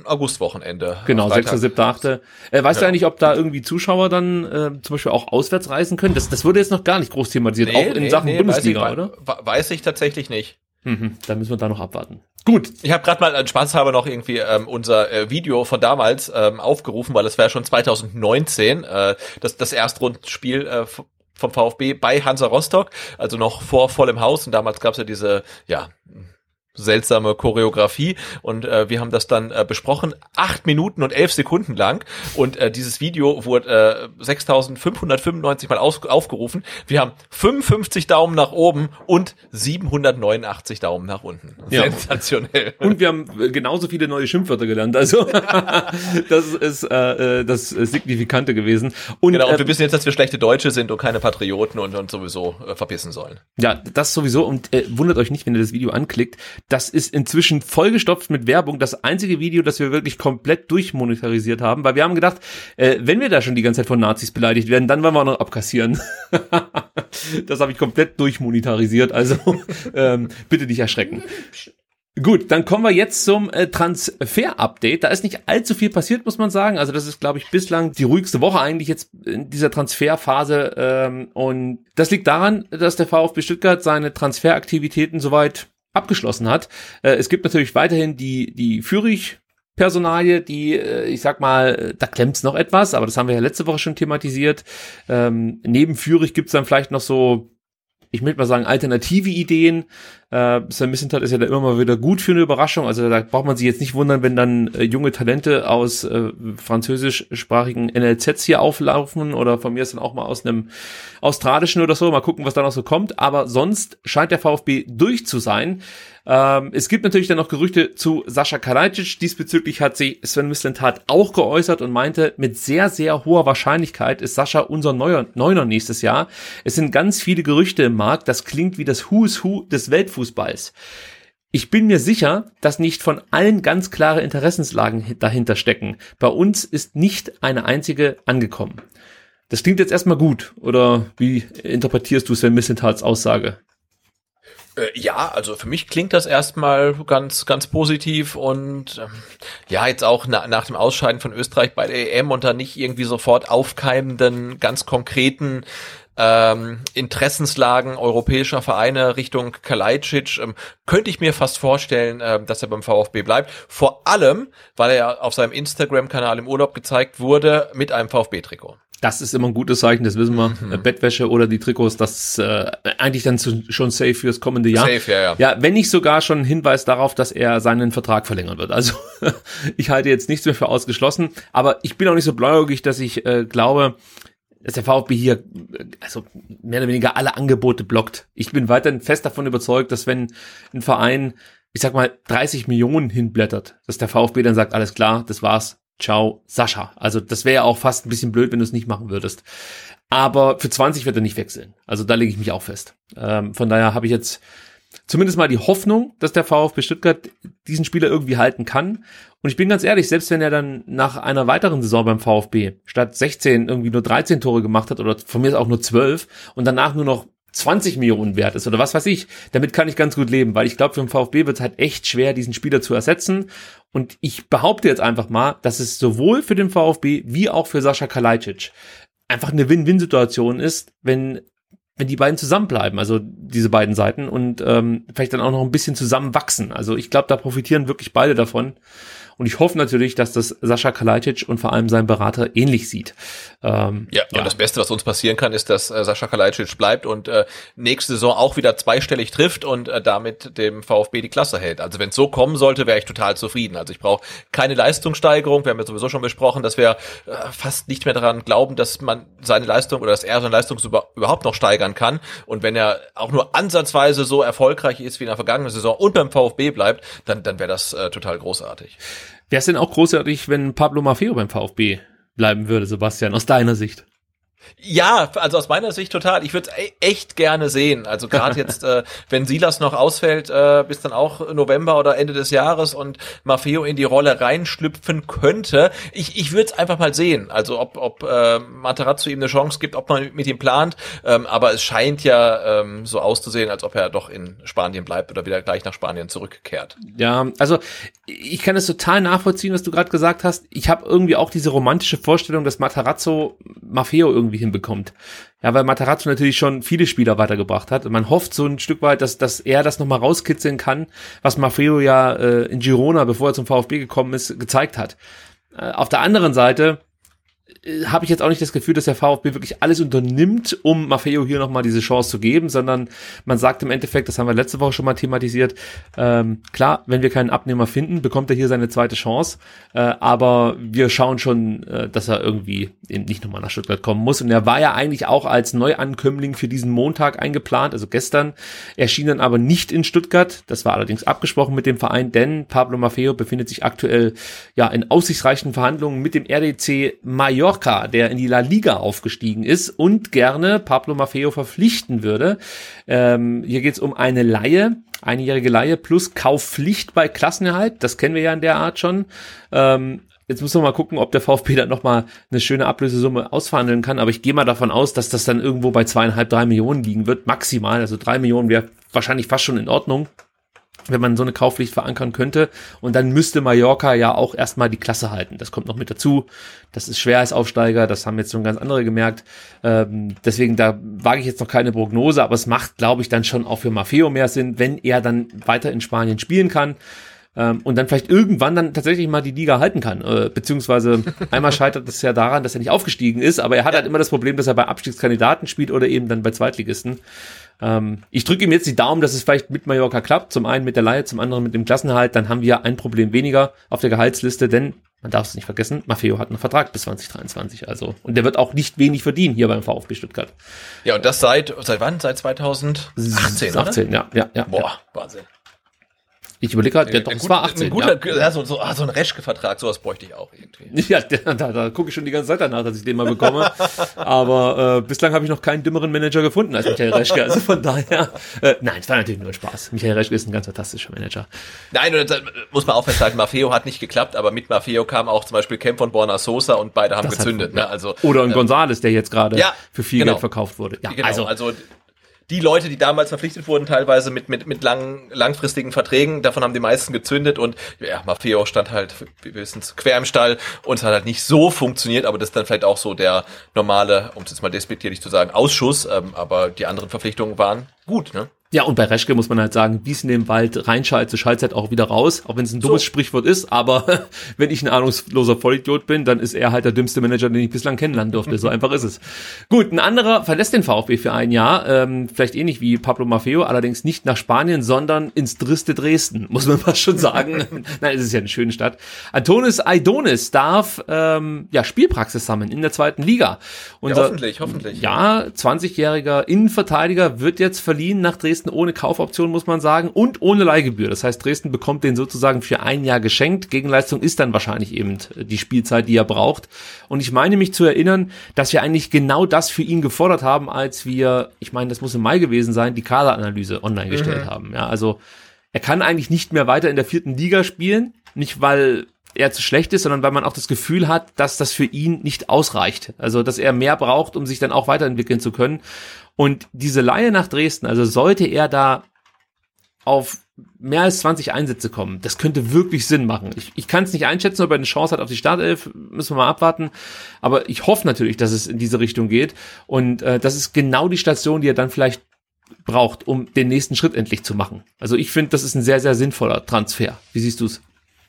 Augustwochenende. Genau, 6., 7., 8. Äh, weißt ja. du eigentlich, ob da irgendwie Zuschauer dann äh, zum Beispiel auch auswärts reisen können? Das, das wurde jetzt noch gar nicht groß thematisiert, nee, auch in nee, Sachen nee, Bundesliga, weiß ich, oder? Weiß ich tatsächlich nicht. Mhm, dann müssen wir da noch abwarten. Gut. Ich habe gerade mal an Spaßhalber noch irgendwie ähm, unser äh, Video von damals ähm, aufgerufen, weil das wäre schon 2019, äh, das, das Erstrundenspiel äh, vom VfB bei Hansa Rostock, also noch vor vollem Haus. Und damals gab es ja diese, ja, seltsame Choreografie und äh, wir haben das dann äh, besprochen, acht Minuten und elf Sekunden lang und äh, dieses Video wurde äh, 6.595 mal aus, aufgerufen. Wir haben 55 Daumen nach oben und 789 Daumen nach unten. Ja. Sensationell. Und wir haben genauso viele neue Schimpfwörter gelernt. Also das ist äh, äh, das Signifikante gewesen. Und, genau, und äh, wir wissen jetzt, dass wir schlechte Deutsche sind und keine Patrioten und, und sowieso äh, verpissen sollen. Ja, das sowieso und äh, wundert euch nicht, wenn ihr das Video anklickt das ist inzwischen vollgestopft mit Werbung. Das einzige Video, das wir wirklich komplett durchmonetarisiert haben, weil wir haben gedacht, äh, wenn wir da schon die ganze Zeit von Nazis beleidigt werden, dann wollen wir auch noch abkassieren. das habe ich komplett durchmonetarisiert, also ähm, bitte nicht erschrecken. Gut, dann kommen wir jetzt zum äh, Transfer-Update. Da ist nicht allzu viel passiert, muss man sagen. Also das ist, glaube ich, bislang die ruhigste Woche eigentlich jetzt in dieser Transferphase. Ähm, und das liegt daran, dass der VfB Stuttgart seine Transferaktivitäten soweit abgeschlossen hat. Äh, es gibt natürlich weiterhin die, die Fürich Personalie, die, äh, ich sag mal, da klemmt's noch etwas, aber das haben wir ja letzte Woche schon thematisiert. Ähm, neben Fürich gibt's dann vielleicht noch so ich möchte mal sagen, alternative Ideen. Äh, Sven Missentat ist ja da immer mal wieder gut für eine Überraschung. Also da braucht man sich jetzt nicht wundern, wenn dann äh, junge Talente aus äh, französischsprachigen NLZs hier auflaufen oder von mir ist dann auch mal aus einem australischen oder so. Mal gucken, was da noch so kommt. Aber sonst scheint der VfB durch zu sein. Ähm, es gibt natürlich dann noch Gerüchte zu Sascha Kalajdzic. Diesbezüglich hat sich Sven Mislintat auch geäußert und meinte, mit sehr, sehr hoher Wahrscheinlichkeit ist Sascha unser Neuer, Neuner nächstes Jahr. Es sind ganz viele Gerüchte im Markt. Das klingt wie das Who's Who des Weltfußballs. Ich bin mir sicher, dass nicht von allen ganz klare Interessenslagen dahinter stecken. Bei uns ist nicht eine einzige angekommen. Das klingt jetzt erstmal gut, oder wie interpretierst du Sven Missentats Aussage? Äh, ja, also für mich klingt das erstmal ganz, ganz positiv und ähm, ja, jetzt auch na, nach dem Ausscheiden von Österreich bei der EM und dann nicht irgendwie sofort aufkeimenden, ganz konkreten ähm, Interessenslagen europäischer Vereine Richtung Kalajdzic, ähm, könnte ich mir fast vorstellen, äh, dass er beim VfB bleibt. Vor allem, weil er auf seinem Instagram-Kanal im Urlaub gezeigt wurde mit einem VfB-Trikot. Das ist immer ein gutes Zeichen, das wissen wir. Mhm. Bettwäsche oder die Trikots, das äh, eigentlich dann zu, schon safe fürs kommende Jahr. Safe, ja, ja. Ja, wenn nicht sogar schon ein Hinweis darauf, dass er seinen Vertrag verlängern wird. Also ich halte jetzt nichts mehr für ausgeschlossen, aber ich bin auch nicht so blauäugig, dass ich äh, glaube, dass der VfB hier also mehr oder weniger alle Angebote blockt. Ich bin weiterhin fest davon überzeugt, dass wenn ein Verein, ich sag mal, 30 Millionen hinblättert, dass der VfB dann sagt, alles klar, das war's, ciao, Sascha. Also das wäre ja auch fast ein bisschen blöd, wenn du es nicht machen würdest. Aber für 20 wird er nicht wechseln. Also da lege ich mich auch fest. Ähm, von daher habe ich jetzt zumindest mal die Hoffnung, dass der VfB Stuttgart diesen Spieler irgendwie halten kann. Und ich bin ganz ehrlich, selbst wenn er dann nach einer weiteren Saison beim VfB statt 16 irgendwie nur 13 Tore gemacht hat oder von mir auch nur 12 und danach nur noch 20 Millionen wert ist oder was weiß ich, damit kann ich ganz gut leben, weil ich glaube, für den VfB wird es halt echt schwer, diesen Spieler zu ersetzen. Und ich behaupte jetzt einfach mal, dass es sowohl für den VfB wie auch für Sascha Kalajdzic einfach eine Win-Win-Situation ist, wenn wenn die beiden zusammenbleiben, also diese beiden Seiten und ähm, vielleicht dann auch noch ein bisschen zusammenwachsen. Also ich glaube, da profitieren wirklich beide davon. Und ich hoffe natürlich, dass das Sascha Kalajdzic und vor allem sein Berater ähnlich sieht. Ähm, ja, ja, und das Beste, was uns passieren kann, ist, dass äh, Sascha Kalajdzic bleibt und äh, nächste Saison auch wieder zweistellig trifft und äh, damit dem VfB die Klasse hält. Also wenn es so kommen sollte, wäre ich total zufrieden. Also ich brauche keine Leistungssteigerung. Wir haben ja sowieso schon besprochen, dass wir äh, fast nicht mehr daran glauben, dass man seine Leistung oder dass er seine Leistung über, überhaupt noch steigern kann. Und wenn er auch nur ansatzweise so erfolgreich ist wie in der vergangenen Saison und beim VfB bleibt, dann, dann wäre das äh, total großartig. Wäre es denn auch großartig, wenn Pablo Maffeo beim VfB bleiben würde, Sebastian, aus deiner Sicht? Ja, also aus meiner Sicht total. Ich würde es echt gerne sehen. Also gerade jetzt, äh, wenn Silas noch ausfällt, äh, bis dann auch November oder Ende des Jahres und Maffeo in die Rolle reinschlüpfen könnte. Ich, ich würde es einfach mal sehen. Also ob, ob äh, Materazzo ihm eine Chance gibt, ob man mit ihm plant. Ähm, aber es scheint ja ähm, so auszusehen, als ob er doch in Spanien bleibt oder wieder gleich nach Spanien zurückkehrt. Ja, also ich kann es total nachvollziehen, was du gerade gesagt hast. Ich habe irgendwie auch diese romantische Vorstellung, dass Materazzo Maffeo irgendwie irgendwie hinbekommt. Ja, weil Matarazzo natürlich schon viele Spieler weitergebracht hat. Man hofft so ein Stück weit, dass, dass er das nochmal rauskitzeln kann, was Maffeo ja äh, in Girona, bevor er zum VfB gekommen ist, gezeigt hat. Äh, auf der anderen Seite habe ich jetzt auch nicht das Gefühl, dass der VfB wirklich alles unternimmt, um Maffeo hier nochmal diese Chance zu geben, sondern man sagt im Endeffekt, das haben wir letzte Woche schon mal thematisiert, ähm, klar, wenn wir keinen Abnehmer finden, bekommt er hier seine zweite Chance, äh, aber wir schauen schon, äh, dass er irgendwie eben nicht nochmal nach Stuttgart kommen muss. Und er war ja eigentlich auch als Neuankömmling für diesen Montag eingeplant, also gestern, erschien dann aber nicht in Stuttgart, das war allerdings abgesprochen mit dem Verein, denn Pablo Maffeo befindet sich aktuell ja in aussichtsreichen Verhandlungen mit dem RDC Major Mallorca, der in die La Liga aufgestiegen ist und gerne Pablo Maffeo verpflichten würde. Ähm, hier geht es um eine Laie, einjährige Laie plus Kaufpflicht bei Klassenerhalt. Das kennen wir ja in der Art schon. Ähm, Jetzt muss man mal gucken, ob der VfB dann nochmal eine schöne Ablösesumme ausverhandeln kann. Aber ich gehe mal davon aus, dass das dann irgendwo bei zweieinhalb, drei Millionen liegen wird. Maximal. Also drei Millionen wäre wahrscheinlich fast schon in Ordnung wenn man so eine Kaufpflicht verankern könnte. Und dann müsste Mallorca ja auch erstmal die Klasse halten. Das kommt noch mit dazu. Das ist schwer als Aufsteiger. Das haben jetzt schon ganz andere gemerkt. Ähm, deswegen, da wage ich jetzt noch keine Prognose. Aber es macht, glaube ich, dann schon auch für Maffeo mehr Sinn, wenn er dann weiter in Spanien spielen kann. Ähm, und dann vielleicht irgendwann dann tatsächlich mal die Liga halten kann. Äh, beziehungsweise einmal scheitert es ja daran, dass er nicht aufgestiegen ist. Aber er hat halt immer das Problem, dass er bei Abstiegskandidaten spielt oder eben dann bei Zweitligisten. Ähm, ich drücke ihm jetzt die Daumen, dass es vielleicht mit Mallorca klappt. Zum einen mit der Leihe, zum anderen mit dem Klassenhalt. Dann haben wir ein Problem weniger auf der Gehaltsliste, denn man darf es nicht vergessen, Maffeo hat einen Vertrag bis 2023, also. Und der wird auch nicht wenig verdienen hier beim VfB Stuttgart. Ja, und das seit, seit wann? Seit 2018, 18, ja, ja, ja. Boah, ja. Wahnsinn. Ich überlege gerade, ja, doch, es war 18. Guter, ja. ja. so, so, ah, so ein Reschke-Vertrag, sowas bräuchte ich auch irgendwie. Ja, da, da, da gucke ich schon die ganze Zeit danach, dass ich den mal bekomme. Aber äh, bislang habe ich noch keinen dümmeren Manager gefunden als Michael Reschke. Also von daher, äh, nein, es war natürlich nur Spaß. Michael Reschke ist ein ganz fantastischer Manager. Nein, und das muss man auch festhalten, Maffeo hat nicht geklappt, aber mit Maffeo kam auch zum Beispiel Kemp von Borna Sosa und beide haben das gezündet. Hat, ne? also, Oder ein ähm, Gonzales, der jetzt gerade ja, für viel genau. Geld verkauft wurde. Ja, genau, also, also die Leute, die damals verpflichtet wurden, teilweise mit, mit, mit lang, langfristigen Verträgen, davon haben die meisten gezündet und ja, Maffeo stand halt, wir wissen quer im Stall und es hat halt nicht so funktioniert, aber das ist dann vielleicht auch so der normale, um es jetzt mal despektierlich zu sagen, Ausschuss, ähm, aber die anderen Verpflichtungen waren gut, ne? Ja, und bei Reschke muss man halt sagen, wie es in den Wald reinschaltet, so schaltet auch wieder raus, auch wenn es ein dummes so. Sprichwort ist, aber wenn ich ein ahnungsloser Vollidiot bin, dann ist er halt der dümmste Manager, den ich bislang kennenlernen durfte. So einfach ist es. Gut, ein anderer verlässt den VfB für ein Jahr, ähm, vielleicht ähnlich wie Pablo Maffeo, allerdings nicht nach Spanien, sondern ins Driste Dresden, muss man fast schon sagen. Nein, es ist ja eine schöne Stadt. Antonis Aidonis darf ähm, ja Spielpraxis sammeln in der zweiten Liga. Unser, ja, hoffentlich, hoffentlich. Ja, 20-jähriger Innenverteidiger wird jetzt verliehen nach Dresden Dresden ohne Kaufoption, muss man sagen, und ohne Leihgebühr. Das heißt, Dresden bekommt den sozusagen für ein Jahr geschenkt. Gegenleistung ist dann wahrscheinlich eben die Spielzeit, die er braucht. Und ich meine mich zu erinnern, dass wir eigentlich genau das für ihn gefordert haben, als wir, ich meine, das muss im Mai gewesen sein, die Kaderanalyse online gestellt mhm. haben. Ja, also er kann eigentlich nicht mehr weiter in der vierten Liga spielen. Nicht, weil er zu schlecht ist, sondern weil man auch das Gefühl hat, dass das für ihn nicht ausreicht. Also, dass er mehr braucht, um sich dann auch weiterentwickeln zu können. Und diese Laie nach Dresden, also sollte er da auf mehr als 20 Einsätze kommen, das könnte wirklich Sinn machen. Ich, ich kann es nicht einschätzen, ob er eine Chance hat auf die Startelf, müssen wir mal abwarten. Aber ich hoffe natürlich, dass es in diese Richtung geht. Und äh, das ist genau die Station, die er dann vielleicht braucht, um den nächsten Schritt endlich zu machen. Also ich finde, das ist ein sehr, sehr sinnvoller Transfer. Wie siehst du es?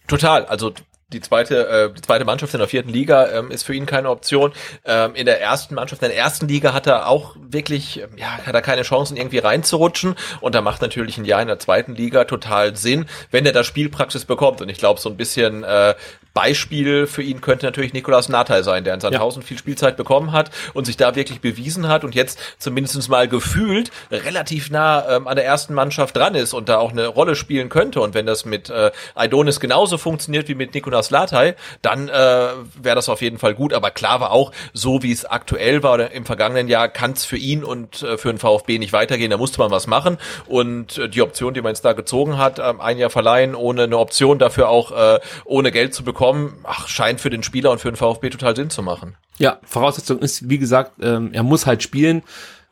Total. Also die zweite, äh, die zweite Mannschaft in der vierten Liga ähm, ist für ihn keine Option. Ähm, in der ersten Mannschaft, in der ersten Liga hat er auch wirklich, ja, hat er keine Chancen irgendwie reinzurutschen. Und da macht natürlich ein Jahr in der zweiten Liga total Sinn, wenn er da Spielpraxis bekommt. Und ich glaube, so ein bisschen äh, Beispiel für ihn könnte natürlich Nikolaus Nathai sein, der in Sandhausen ja. viel Spielzeit bekommen hat und sich da wirklich bewiesen hat und jetzt zumindest mal gefühlt relativ nah ähm, an der ersten Mannschaft dran ist und da auch eine Rolle spielen könnte. Und wenn das mit äh, Aidonis genauso funktioniert wie mit Nikolaus Latai, dann äh, wäre das auf jeden Fall gut. Aber klar war auch, so wie es aktuell war oder im vergangenen Jahr, kann es für ihn und äh, für den VfB nicht weitergehen. Da musste man was machen. Und äh, die Option, die man jetzt da gezogen hat, äh, ein Jahr verleihen, ohne eine Option dafür auch äh, ohne Geld zu bekommen, bekommen, ach, scheint für den Spieler und für den VfB total Sinn zu machen. Ja, Voraussetzung ist, wie gesagt, ähm, er muss halt spielen,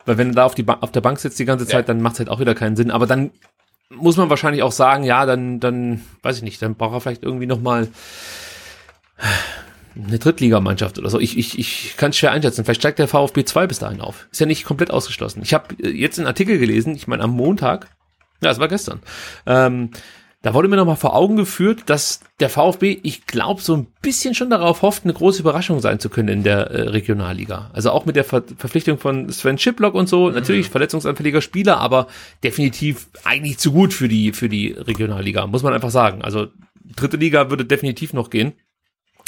weil wenn er da auf, die ba auf der Bank sitzt die ganze Zeit, ja. dann macht es halt auch wieder keinen Sinn. Aber dann muss man wahrscheinlich auch sagen, ja, dann, dann, weiß ich nicht, dann braucht er vielleicht irgendwie nochmal eine Drittligamannschaft oder so. Ich, ich, ich kann es schwer einschätzen. Vielleicht steigt der VfB 2 bis dahin auf. Ist ja nicht komplett ausgeschlossen. Ich habe äh, jetzt einen Artikel gelesen, ich meine am Montag, ja, es war gestern, ähm, da wurde mir nochmal vor Augen geführt, dass der VfB, ich glaube, so ein bisschen schon darauf hofft, eine große Überraschung sein zu können in der äh, Regionalliga. Also auch mit der Ver Verpflichtung von Sven Schiplock und so, mhm. natürlich verletzungsanfälliger Spieler, aber definitiv eigentlich zu gut für die, für die Regionalliga, muss man einfach sagen. Also dritte Liga würde definitiv noch gehen.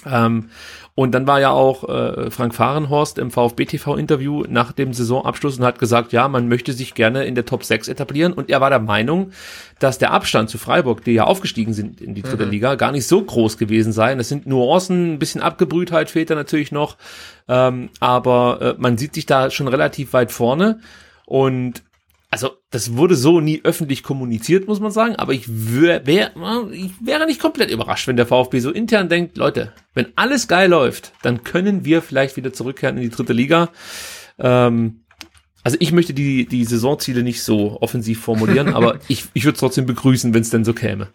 Ähm, und dann war ja auch äh, Frank Fahrenhorst im VfB TV Interview nach dem Saisonabschluss und hat gesagt, ja, man möchte sich gerne in der Top 6 etablieren und er war der Meinung, dass der Abstand zu Freiburg, die ja aufgestiegen sind in die dritte mhm. Liga, gar nicht so groß gewesen sei. Es sind Nuancen, ein bisschen Abgebrühtheit fehlt da natürlich noch, ähm, aber äh, man sieht sich da schon relativ weit vorne und also das wurde so nie öffentlich kommuniziert, muss man sagen, aber ich, wär, wär, ich wäre nicht komplett überrascht, wenn der VfB so intern denkt, Leute, wenn alles geil läuft, dann können wir vielleicht wieder zurückkehren in die dritte Liga. Ähm, also ich möchte die, die Saisonziele nicht so offensiv formulieren, aber ich, ich würde es trotzdem begrüßen, wenn es denn so käme.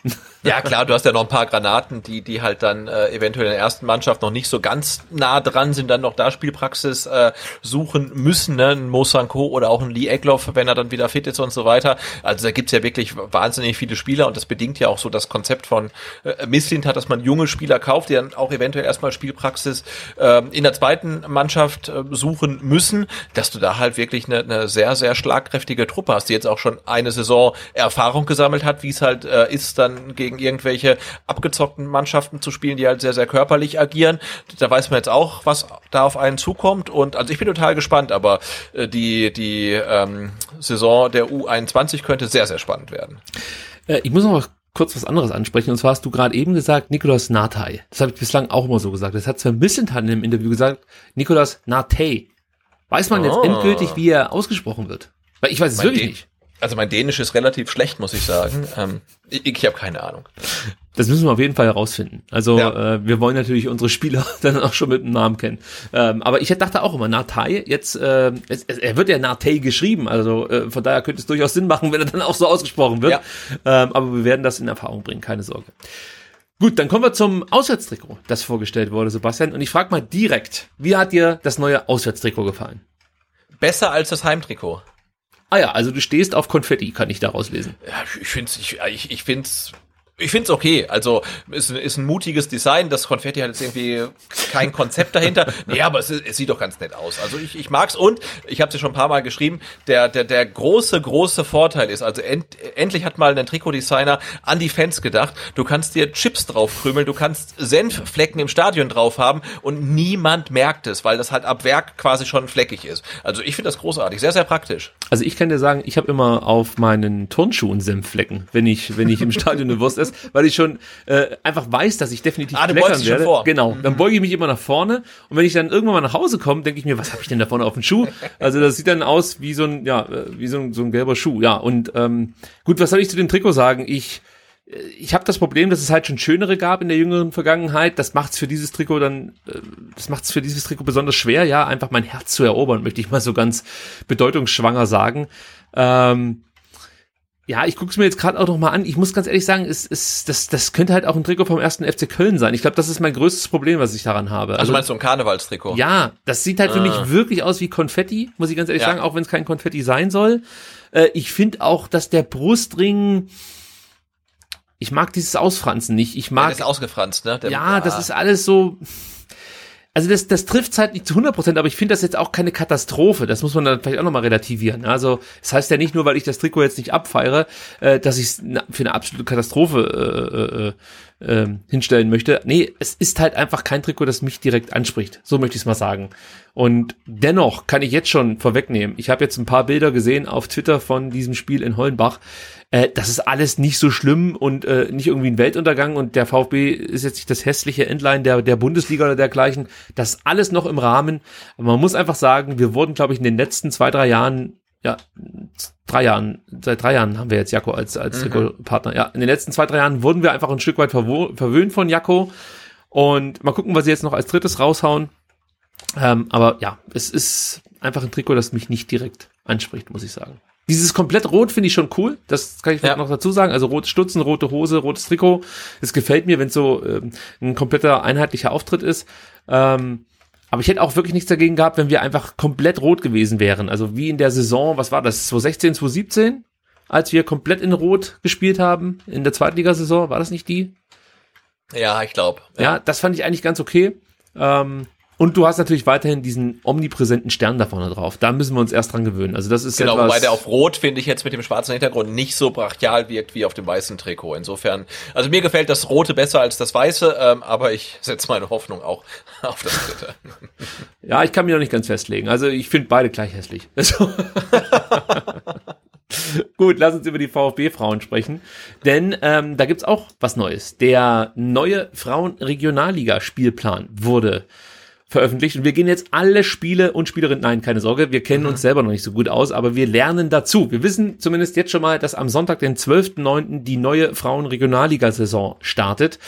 Ja klar, du hast ja noch ein paar Granaten, die, die halt dann äh, eventuell in der ersten Mannschaft noch nicht so ganz nah dran sind, dann noch da Spielpraxis äh, suchen müssen, ne? ein Mo Sanko oder auch ein Lee Egloff, wenn er dann wieder fit ist und so weiter. Also da gibt's ja wirklich wahnsinnig viele Spieler und das bedingt ja auch so das Konzept von äh, Misslint hat, dass man junge Spieler kauft, die dann auch eventuell erstmal Spielpraxis äh, in der zweiten Mannschaft äh, suchen müssen, dass du da halt wirklich eine, eine sehr, sehr schlagkräftige Truppe hast, die jetzt auch schon eine Saison Erfahrung gesammelt hat, wie es halt äh, ist, dann gegen irgendwelche abgezockten Mannschaften zu spielen, die halt sehr, sehr körperlich agieren. Da weiß man jetzt auch, was da auf einen zukommt. Und also ich bin total gespannt, aber äh, die, die ähm, Saison der U21 könnte sehr, sehr spannend werden. Äh, ich muss noch kurz was anderes ansprechen. Und zwar hast du gerade eben gesagt, Nikolaus Natay. Das habe ich bislang auch immer so gesagt. Das hat Sven Missentan im Interview gesagt, Nikolaus Natay. Weiß man jetzt oh. endgültig, wie er ausgesprochen wird? Weil ich weiß es mein wirklich nicht. Also mein Dänisch ist relativ schlecht, muss ich sagen. Ähm, ich ich habe keine Ahnung. Das müssen wir auf jeden Fall herausfinden. Also ja. äh, wir wollen natürlich unsere Spieler dann auch schon mit dem Namen kennen. Ähm, aber ich dachte auch immer, Natay, jetzt, äh, es, er wird ja Natay geschrieben, also äh, von daher könnte es durchaus Sinn machen, wenn er dann auch so ausgesprochen wird. Ja. Ähm, aber wir werden das in Erfahrung bringen, keine Sorge. Gut, dann kommen wir zum Auswärtstrikot, das vorgestellt wurde, Sebastian. Und ich frage mal direkt, wie hat dir das neue Auswärtstrikot gefallen? Besser als das Heimtrikot. Ah ja, also du stehst auf Konfetti, kann ich daraus lesen. Ja, ich finde es ich, ich, ich find's ich finde es okay. Also ist, ist ein mutiges Design. Das Konfetti hat jetzt irgendwie kein Konzept dahinter. Nee, aber es, es sieht doch ganz nett aus. Also ich, ich mag's und ich habe es ja schon ein paar Mal geschrieben. Der der der große große Vorteil ist, also end, endlich hat mal ein Trikotdesigner an die Fans gedacht. Du kannst dir Chips draufkrümeln, du kannst Senfflecken im Stadion drauf haben und niemand merkt es, weil das halt ab Werk quasi schon fleckig ist. Also ich finde das großartig, sehr sehr praktisch. Also ich kann dir sagen, ich habe immer auf meinen Turnschuhen Senfflecken, wenn ich wenn ich im Stadion eine Wurst ist, weil ich schon äh, einfach weiß, dass ich definitiv ah, du werde. Schon vor. Genau. Dann mhm. beuge ich mich immer nach vorne und wenn ich dann irgendwann mal nach Hause komme, denke ich mir, was habe ich denn da vorne auf dem Schuh? Also das sieht dann aus wie so ein ja äh, wie so ein, so ein gelber Schuh. Ja und ähm, gut, was soll ich zu dem Trikot sagen? Ich äh, ich habe das Problem, dass es halt schon schönere gab in der jüngeren Vergangenheit. Das macht's für dieses Trikot dann, äh, das macht's für dieses Trikot besonders schwer, ja, einfach mein Herz zu erobern, möchte ich mal so ganz bedeutungsschwanger sagen. Ähm, ja, ich gucke es mir jetzt gerade auch noch mal an. Ich muss ganz ehrlich sagen, es, es, das, das könnte halt auch ein Trikot vom ersten FC Köln sein. Ich glaube, das ist mein größtes Problem, was ich daran habe. Also, also meinst du ein Karnevalstrikot? Ja, das sieht halt ah. für mich ah. wirklich aus wie Konfetti, muss ich ganz ehrlich ja. sagen, auch wenn es kein Konfetti sein soll. Äh, ich finde auch, dass der Brustring ich mag dieses Ausfranzen nicht. Ich mag. Ja, das ist ausgefranst, ne? Der, ja, das ist alles so also das, das trifft halt nicht zu 100 Prozent, aber ich finde das jetzt auch keine Katastrophe. Das muss man dann vielleicht auch nochmal relativieren. Also das heißt ja nicht nur, weil ich das Trikot jetzt nicht abfeiere, äh, dass ich es für eine absolute Katastrophe äh, äh, äh, hinstellen möchte. Nee, es ist halt einfach kein Trikot, das mich direkt anspricht. So möchte ich es mal sagen. Und dennoch kann ich jetzt schon vorwegnehmen, ich habe jetzt ein paar Bilder gesehen auf Twitter von diesem Spiel in Hollenbach. Äh, das ist alles nicht so schlimm und äh, nicht irgendwie ein Weltuntergang und der VfB ist jetzt nicht das hässliche Endline der, der Bundesliga oder dergleichen. Das ist alles noch im Rahmen. Aber man muss einfach sagen, wir wurden, glaube ich, in den letzten zwei, drei Jahren ja, drei Jahren, seit drei Jahren haben wir jetzt Jakko als, als mhm. Partner. Ja, in den letzten zwei, drei Jahren wurden wir einfach ein Stück weit verwöhnt von Jakko. Und mal gucken, was sie jetzt noch als drittes raushauen. Ähm, aber ja, es ist einfach ein Trikot, das mich nicht direkt anspricht, muss ich sagen. Dieses komplett rot finde ich schon cool. Das kann ich ja. noch dazu sagen. Also rote Stutzen, rote Hose, rotes Trikot. Es gefällt mir, wenn es so ähm, ein kompletter einheitlicher Auftritt ist. Ähm, aber ich hätte auch wirklich nichts dagegen gehabt, wenn wir einfach komplett rot gewesen wären. Also wie in der Saison, was war das? 2016, 2017? Als wir komplett in Rot gespielt haben in der Zweitligasaison, war das nicht die? Ja, ich glaube. Ja. ja. das fand ich eigentlich ganz okay. Ähm, Und du hast natürlich weiterhin diesen omnipräsenten Stern da vorne drauf. Da müssen wir uns erst dran gewöhnen. Also das ist genau, etwas, wobei der auf Rot finde ich jetzt mit dem schwarzen Hintergrund nicht so brachial wirkt wie auf dem weißen Trikot. Insofern, also mir gefällt das Rote besser als das Weiße, ähm, aber ich setze meine Hoffnung auch auf das Dritte. Ja, ich kann mich noch nicht ganz festlegen. Also ich finde beide gleich hässlich. Also Gut, lass uns über die VfB-Frauen sprechen. Denn ähm, da gibt's auch was Neues. Der neue Frauen-Regionalliga-Spielplan wurde veröffentlicht. Und wir gehen jetzt alle Spiele und Spielerinnen, nein, keine Sorge, wir kennen uns selber noch nicht so gut aus, aber wir lernen dazu. Wir wissen zumindest jetzt schon mal, dass am Sonntag, den 12.09. die neue Frauen-Regionalliga-Saison startet.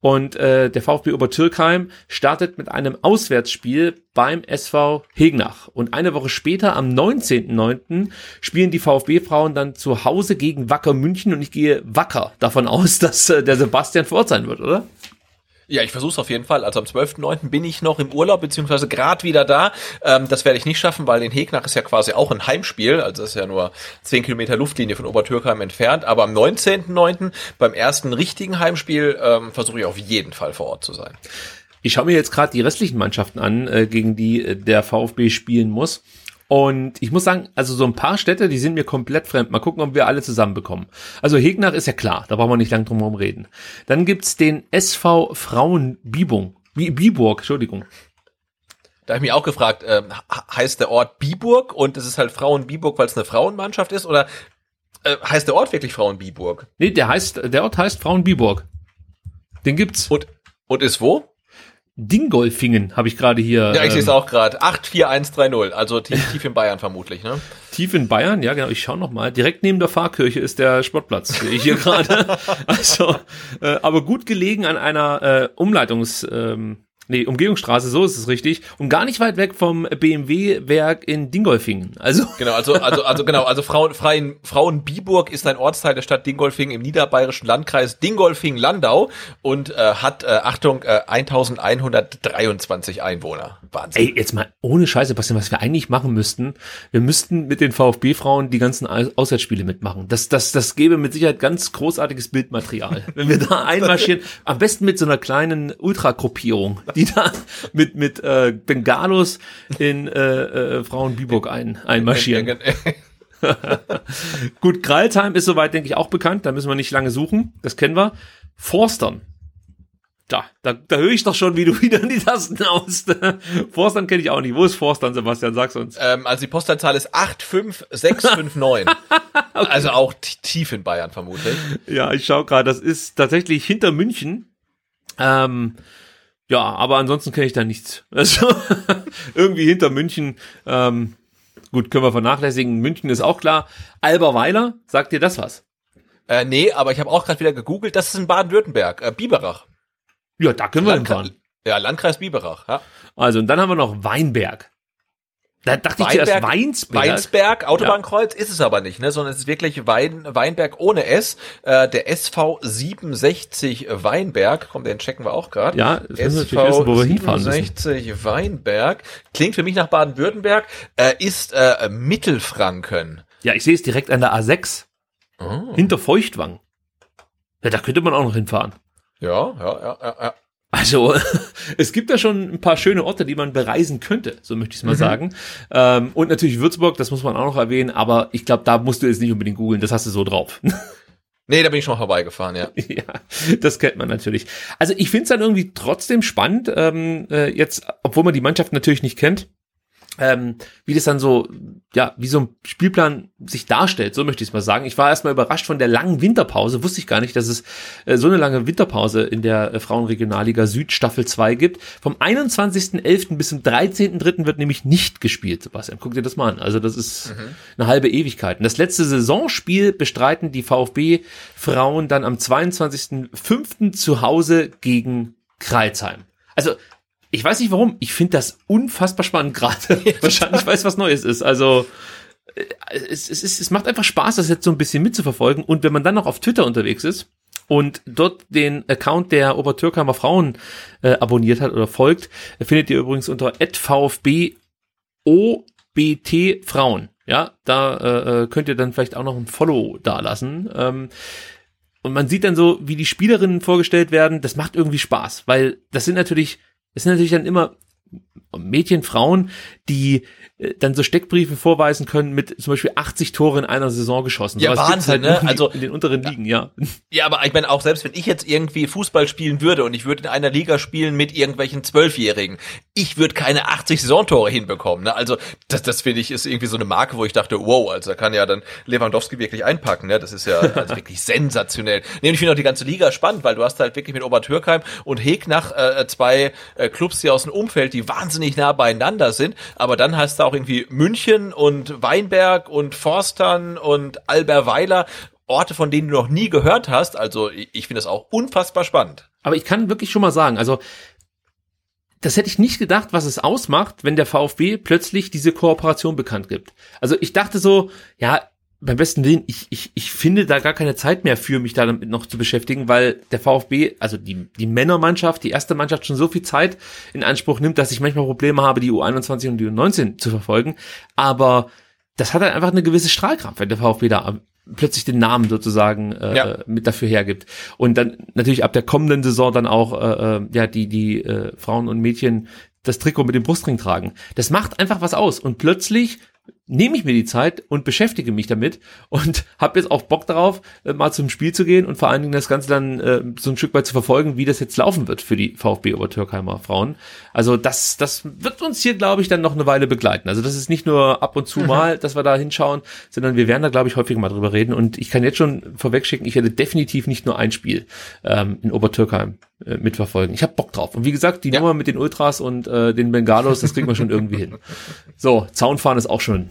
Und äh, der VfB Obertürkheim startet mit einem Auswärtsspiel beim SV Hegnach. Und eine Woche später, am 19.09., spielen die VfB-Frauen dann zu Hause gegen Wacker München. Und ich gehe wacker davon aus, dass äh, der Sebastian vor Ort sein wird, oder? Ja, ich versuche es auf jeden Fall. Also am 12.9. bin ich noch im Urlaub, beziehungsweise gerade wieder da. Ähm, das werde ich nicht schaffen, weil in Hegnach ist ja quasi auch ein Heimspiel. Also das ist ja nur 10 Kilometer Luftlinie von Obertürkheim entfernt. Aber am 19.9. beim ersten richtigen Heimspiel ähm, versuche ich auf jeden Fall vor Ort zu sein. Ich schaue mir jetzt gerade die restlichen Mannschaften an, äh, gegen die äh, der VfB spielen muss. Und ich muss sagen, also so ein paar Städte, die sind mir komplett fremd. Mal gucken, ob wir alle zusammenbekommen. Also Hegnach ist ja klar, da brauchen wir nicht lang drum herum reden. Dann gibt's den SV Frauen Bibung. Biburg, Entschuldigung. Da habe ich mich auch gefragt, äh, heißt der Ort Biburg und es ist halt Frauen Biburg, weil es eine Frauenmannschaft ist oder äh, heißt der Ort wirklich Frauen Biburg? Nee, der heißt, der Ort heißt Frauen Biburg. Den gibt's. Und, und ist wo? Dingolfingen habe ich gerade hier. Ja, ich ähm, sehe es auch gerade. 84130, also tief, tief in Bayern vermutlich, ne? Tief in Bayern, ja genau. Ich schaue noch mal. Direkt neben der Pfarrkirche ist der Sportplatz, sehe ich hier gerade. also, äh, aber gut gelegen an einer äh, Umleitungs. Ähm, Nee, Umgehungsstraße, so ist es richtig. Und gar nicht weit weg vom BMW-Werk in Dingolfingen. Also. Genau, also, also, also genau, also Frauen, Freien, Frauenbiburg ist ein Ortsteil der Stadt Dingolfingen im niederbayerischen Landkreis Dingolfing-Landau und äh, hat, äh, Achtung, äh, 1123 Einwohner. Wahnsinn. Ey, jetzt mal ohne Scheiße, Sebastian, was wir eigentlich machen müssten, wir müssten mit den VfB-Frauen die ganzen Auswärtsspiele mitmachen. Das, das, das gäbe mit Sicherheit ganz großartiges Bildmaterial. Wenn wir da einmarschieren, am besten mit so einer kleinen Ultragruppierung die da mit, mit äh, Bengalos in äh, äh, Frauen Biburg ein, einmarschieren. Gut, Gralsheim ist soweit, denke ich, auch bekannt. Da müssen wir nicht lange suchen. Das kennen wir. Forstern. Da, da, da höre ich doch schon, wie du wieder die Tasten aus. Forstern kenne ich auch nicht. Wo ist Forstern, Sebastian? Sag's uns. Ähm, also die Postleitzahl ist 85659. okay. Also auch tief in Bayern vermutlich. Ja, ich schaue gerade, das ist tatsächlich hinter München. Ähm, ja, aber ansonsten kenne ich da nichts. Also irgendwie hinter München, ähm, gut, können wir vernachlässigen. München ist auch klar. Alberweiler, sagt dir das was? Äh, nee, aber ich habe auch gerade wieder gegoogelt, das ist in Baden-Württemberg, äh, Biberach. Ja, da können wir hinfahren. Ja, Landkreis Biberach, ja. Also, und dann haben wir noch Weinberg. Da dachte Weinberg, ich zuerst Weinsberg. Weinsberg, Autobahnkreuz ja. ist es aber nicht, ne, sondern es ist wirklich Wein, Weinberg ohne S. Äh, der SV 67 Weinberg, komm, den checken wir auch gerade. Ja, SV wissen, wo wir 67 Weinberg klingt für mich nach Baden-Württemberg, äh, ist äh, Mittelfranken. Ja, ich sehe es direkt an der A6 oh. hinter Feuchtwang. Ja, da könnte man auch noch hinfahren. Ja, ja, ja, ja. Also es gibt da schon ein paar schöne Orte, die man bereisen könnte, so möchte ich es mal mhm. sagen. Ähm, und natürlich Würzburg, das muss man auch noch erwähnen, aber ich glaube, da musst du jetzt nicht unbedingt googeln, das hast du so drauf. Nee, da bin ich schon mal vorbeigefahren, ja. Ja, das kennt man natürlich. Also ich finde es dann irgendwie trotzdem spannend, ähm, äh, jetzt, obwohl man die Mannschaft natürlich nicht kennt, ähm, wie das dann so, ja, wie so ein Spielplan sich darstellt, so möchte ich es mal sagen. Ich war erstmal überrascht von der langen Winterpause, wusste ich gar nicht, dass es äh, so eine lange Winterpause in der äh, Frauenregionalliga Süd Staffel 2 gibt. Vom 21.11. bis zum 13.3. wird nämlich nicht gespielt, Sebastian. Guck dir das mal an. Also das ist mhm. eine halbe Ewigkeit. Und das letzte Saisonspiel bestreiten die VfB-Frauen dann am 22.05. zu Hause gegen Kreilsheim. Also ich weiß nicht warum, ich finde das unfassbar spannend gerade. Wahrscheinlich, weil es was Neues ist. Also äh, es, es, ist, es macht einfach Spaß, das jetzt so ein bisschen mitzuverfolgen. Und wenn man dann noch auf Twitter unterwegs ist und dort den Account der Obertürkheimer Frauen äh, abonniert hat oder folgt, findet ihr übrigens unter @vfb OBT Frauen. Ja, da äh, äh, könnt ihr dann vielleicht auch noch ein Follow dalassen. Ähm, und man sieht dann so, wie die Spielerinnen vorgestellt werden. Das macht irgendwie Spaß, weil das sind natürlich es sind natürlich dann immer Mädchen, Frauen, die dann so Steckbriefe vorweisen können mit zum Beispiel 80 Tore in einer Saison geschossen. Ja, Wahnsinn, halt ne? Also in den unteren Ligen, ja. Ja, aber ich meine auch selbst wenn ich jetzt irgendwie Fußball spielen würde und ich würde in einer Liga spielen mit irgendwelchen Zwölfjährigen, ich würde keine 80 Saisontore hinbekommen. Ne? Also das, das finde ich ist irgendwie so eine Marke, wo ich dachte, wow, also da kann ja dann Lewandowski wirklich einpacken. Ne? Das ist ja also wirklich sensationell. Nee, ich finde auch die ganze Liga spannend, weil du hast halt wirklich mit Obertürkheim und Hegnach äh, zwei äh, Clubs hier aus dem Umfeld, die wahnsinnig nah beieinander sind. Aber dann hast du auch irgendwie München und Weinberg und Forstern und Alberweiler. Orte, von denen du noch nie gehört hast. Also ich, finde das auch unfassbar spannend. Aber ich kann wirklich schon mal sagen, also das hätte ich nicht gedacht, was es ausmacht, wenn der VfB plötzlich diese Kooperation bekannt gibt. Also ich dachte so, ja, beim besten Willen, ich, ich, ich finde da gar keine Zeit mehr für, mich da damit noch zu beschäftigen, weil der VfB, also die, die Männermannschaft, die erste Mannschaft schon so viel Zeit in Anspruch nimmt, dass ich manchmal Probleme habe, die U21 und die U19 zu verfolgen. Aber das hat halt einfach eine gewisse Strahlkraft, wenn der VfB da plötzlich den Namen sozusagen äh, ja. mit dafür hergibt. Und dann natürlich ab der kommenden Saison dann auch äh, äh, ja die die äh, Frauen und Mädchen das Trikot mit dem Brustring tragen. Das macht einfach was aus. Und plötzlich nehme ich mir die Zeit und beschäftige mich damit und habe jetzt auch Bock darauf, äh, mal zum Spiel zu gehen und vor allen Dingen das Ganze dann äh, so ein Stück weit zu verfolgen, wie das jetzt laufen wird für die VfB Obertürkheimer Frauen. Also das, das wird uns hier, glaube ich, dann noch eine Weile begleiten. Also das ist nicht nur ab und zu mhm. mal, dass wir da hinschauen, sondern wir werden da, glaube ich, häufiger mal drüber reden. Und ich kann jetzt schon vorwegschicken, ich werde definitiv nicht nur ein Spiel ähm, in Obertürkheim äh, mitverfolgen. Ich habe Bock drauf. Und wie gesagt, die ja. Nummer mit den Ultras und äh, den Bengalos, das kriegen wir schon irgendwie hin. So, Zaunfahren ist auch schon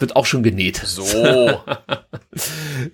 wird auch schon genäht. So.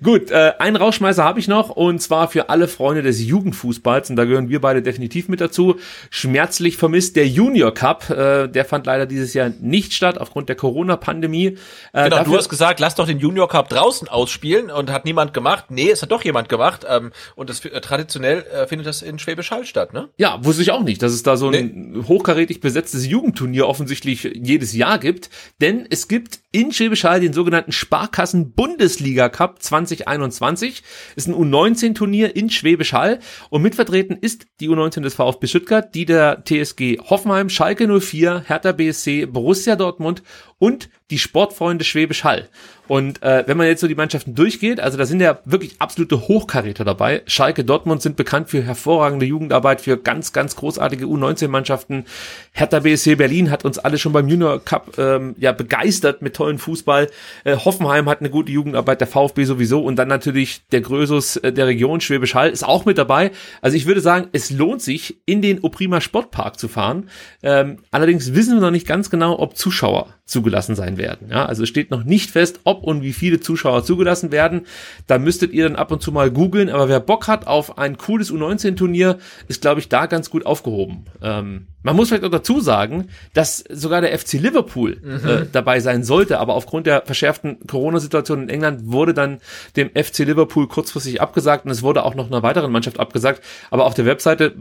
Gut, äh, einen Rauschmeißer habe ich noch und zwar für alle Freunde des Jugendfußballs und da gehören wir beide definitiv mit dazu. Schmerzlich vermisst der Junior Cup, äh, der fand leider dieses Jahr nicht statt aufgrund der Corona-Pandemie. Äh, genau, du hast gesagt, lass doch den Junior Cup draußen ausspielen und hat niemand gemacht. Nee, es hat doch jemand gemacht ähm, und das äh, traditionell äh, findet das in Schwäbisch Hall statt, ne? Ja, wusste ich auch nicht, dass es da so ein nee. hochkarätig besetztes Jugendturnier offensichtlich jedes Jahr gibt, denn es gibt in Schwäbisch Hall den sogenannten Sparkassen Bundesliga Cup 2021. Ist ein U19-Turnier in Schwäbisch Hall und mitvertreten ist die U19 des VfB Stuttgart, die der TSG Hoffenheim, Schalke 04, Hertha BSC, Borussia Dortmund und die Sportfreunde Schwäbisch Hall. Und äh, wenn man jetzt so die Mannschaften durchgeht, also da sind ja wirklich absolute Hochkaräter dabei. Schalke Dortmund sind bekannt für hervorragende Jugendarbeit, für ganz, ganz großartige U19-Mannschaften. Hertha BSC Berlin hat uns alle schon beim Junior Cup ähm, ja begeistert mit tollen Fußball. Äh, Hoffenheim hat eine gute Jugendarbeit, der VfB sowieso und dann natürlich der Grösus äh, der Region Schwäbisch Hall ist auch mit dabei. Also ich würde sagen, es lohnt sich, in den Oprima Sportpark zu fahren. Ähm, allerdings wissen wir noch nicht ganz genau, ob Zuschauer zugelassen sein werden. Ja, also steht noch nicht fest, ob und wie viele Zuschauer zugelassen werden. Da müsstet ihr dann ab und zu mal googeln. Aber wer Bock hat auf ein cooles U19-Turnier, ist, glaube ich, da ganz gut aufgehoben. Ähm, man muss vielleicht auch dazu sagen, dass sogar der FC Liverpool mhm. äh, dabei sein sollte, aber aufgrund der verschärften Corona-Situation in England wurde dann dem FC Liverpool kurzfristig abgesagt und es wurde auch noch einer weiteren Mannschaft abgesagt. Aber auf der Webseite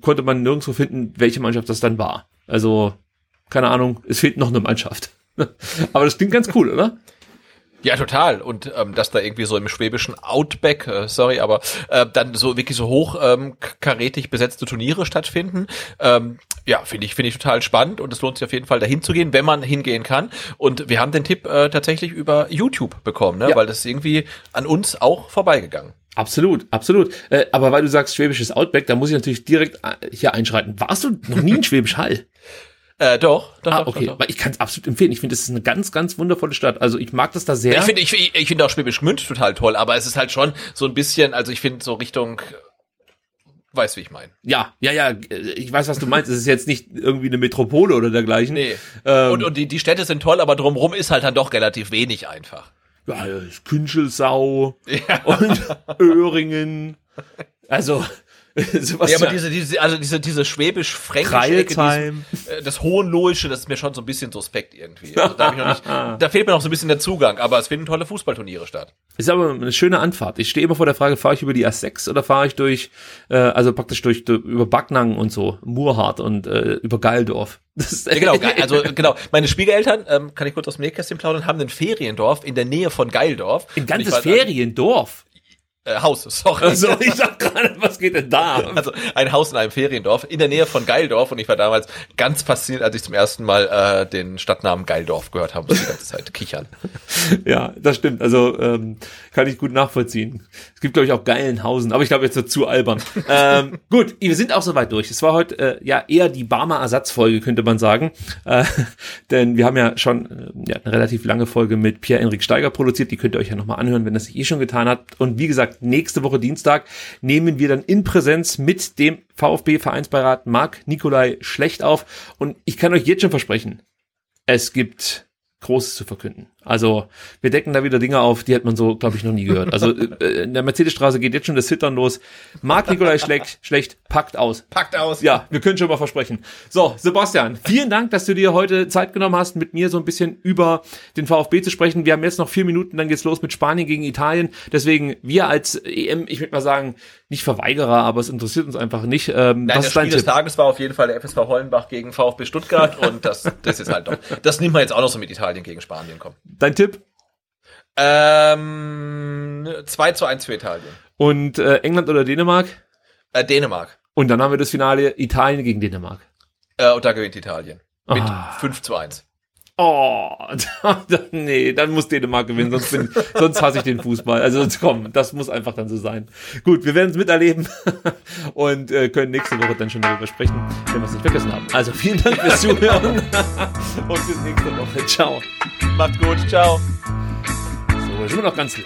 konnte man nirgendwo finden, welche Mannschaft das dann war. Also keine Ahnung, es fehlt noch eine Mannschaft. Aber das klingt ganz cool, oder? Ja, total. Und ähm, dass da irgendwie so im schwäbischen Outback, äh, sorry, aber äh, dann so wirklich so hoch ähm, besetzte Turniere stattfinden. Ähm, ja, finde ich finde ich total spannend und es lohnt sich auf jeden Fall dahin zu gehen, wenn man hingehen kann. Und wir haben den Tipp äh, tatsächlich über YouTube bekommen, ne? Ja. weil das ist irgendwie an uns auch vorbeigegangen. Absolut, absolut. Äh, aber weil du sagst schwäbisches Outback, da muss ich natürlich direkt äh, hier einschreiten. Warst du noch nie in Schwäbisch Hall? Äh, doch, doch, ah, okay. Doch, doch. Ich kann es absolut empfehlen. Ich finde, es ist eine ganz, ganz wundervolle Stadt. Also ich mag das da sehr. Ich finde, ich, ich, finde auch Schwäbisch Gmünd total toll, aber es ist halt schon so ein bisschen, also ich finde so Richtung Weiß, wie ich meine. Ja, ja, ja, ich weiß, was du meinst. Es ist jetzt nicht irgendwie eine Metropole oder dergleichen. Nee. Ähm, und und die, die Städte sind toll, aber drumherum ist halt dann doch relativ wenig einfach. Ja, Künschelsau ja. und Öhringen. Also, ja, aber diese, diese, also diese, diese schwäbisch-fränkische äh, das Hohenlohische, das ist mir schon so ein bisschen suspekt irgendwie. Also da, nicht, da fehlt mir noch so ein bisschen der Zugang, aber es finden tolle Fußballturniere statt. Ist aber eine schöne Anfahrt. Ich stehe immer vor der Frage, fahre ich über die A6 oder fahre ich durch, äh, also praktisch durch, durch über Backnang und so, Murhart und äh, über Geildorf. ja, genau, also genau. Meine Schwiegereltern, ähm, kann ich kurz aus dem Nähkästchen plaudern, haben ein Feriendorf in der Nähe von Geildorf. Ein ganzes Feriendorf? Äh, Haus, sorry. Also ich sag gerade, was geht denn da? Also ein Haus in einem Feriendorf in der Nähe von Geildorf und ich war damals ganz fasziniert, als ich zum ersten Mal äh, den Stadtnamen Geildorf gehört habe, die ganze Zeit kichern. Ja, das stimmt. Also ähm, kann ich gut nachvollziehen. Es gibt glaube ich auch Geilenhausen, aber ich glaube jetzt wird zu albern. ähm, gut, wir sind auch soweit durch. Es war heute äh, ja eher die Barmer Ersatzfolge, könnte man sagen, äh, denn wir haben ja schon äh, ja, eine relativ lange Folge mit Pierre-Enrik Steiger produziert. Die könnt ihr euch ja nochmal anhören, wenn das sich eh schon getan hat. Und wie gesagt nächste Woche Dienstag nehmen wir dann in Präsenz mit dem VfB-Vereinsbeirat Marc Nikolai Schlecht auf. Und ich kann euch jetzt schon versprechen, es gibt Großes zu verkünden. Also wir decken da wieder Dinge auf, die hat man so, glaube ich, noch nie gehört. Also äh, in der Mercedesstraße geht jetzt schon das Zittern los. Marc Nikolai schlecht, schlecht, packt aus. Packt aus. Ja, wir können schon mal versprechen. So, Sebastian, vielen Dank, dass du dir heute Zeit genommen hast, mit mir so ein bisschen über den VfB zu sprechen. Wir haben jetzt noch vier Minuten, dann geht's los mit Spanien gegen Italien. Deswegen, wir als EM, ich würde mal sagen, nicht Verweigerer, aber es interessiert uns einfach nicht. Ähm, Nein, was das Spiel des Tages war auf jeden Fall der FSV Hollenbach gegen VfB Stuttgart und das, das ist halt doch, das nimmt man jetzt auch noch so mit Italien gegen Spanien kommen. Dein Tipp? Ähm, 2 zu 1 für Italien. Und äh, England oder Dänemark? Äh, Dänemark. Und dann haben wir das Finale Italien gegen Dänemark. Äh, und da gewinnt Italien. Mit ah. 5 zu 1. Oh, nee, dann muss Dänemark gewinnen, sonst, bin, sonst hasse ich den Fußball. Also komm, das muss einfach dann so sein. Gut, wir werden es miterleben und äh, können nächste Woche dann schon darüber sprechen, wenn wir es nicht vergessen haben. Also vielen Dank fürs Zuhören und bis nächste Woche. Ciao. Macht's gut, ciao. So, sind wir noch ganz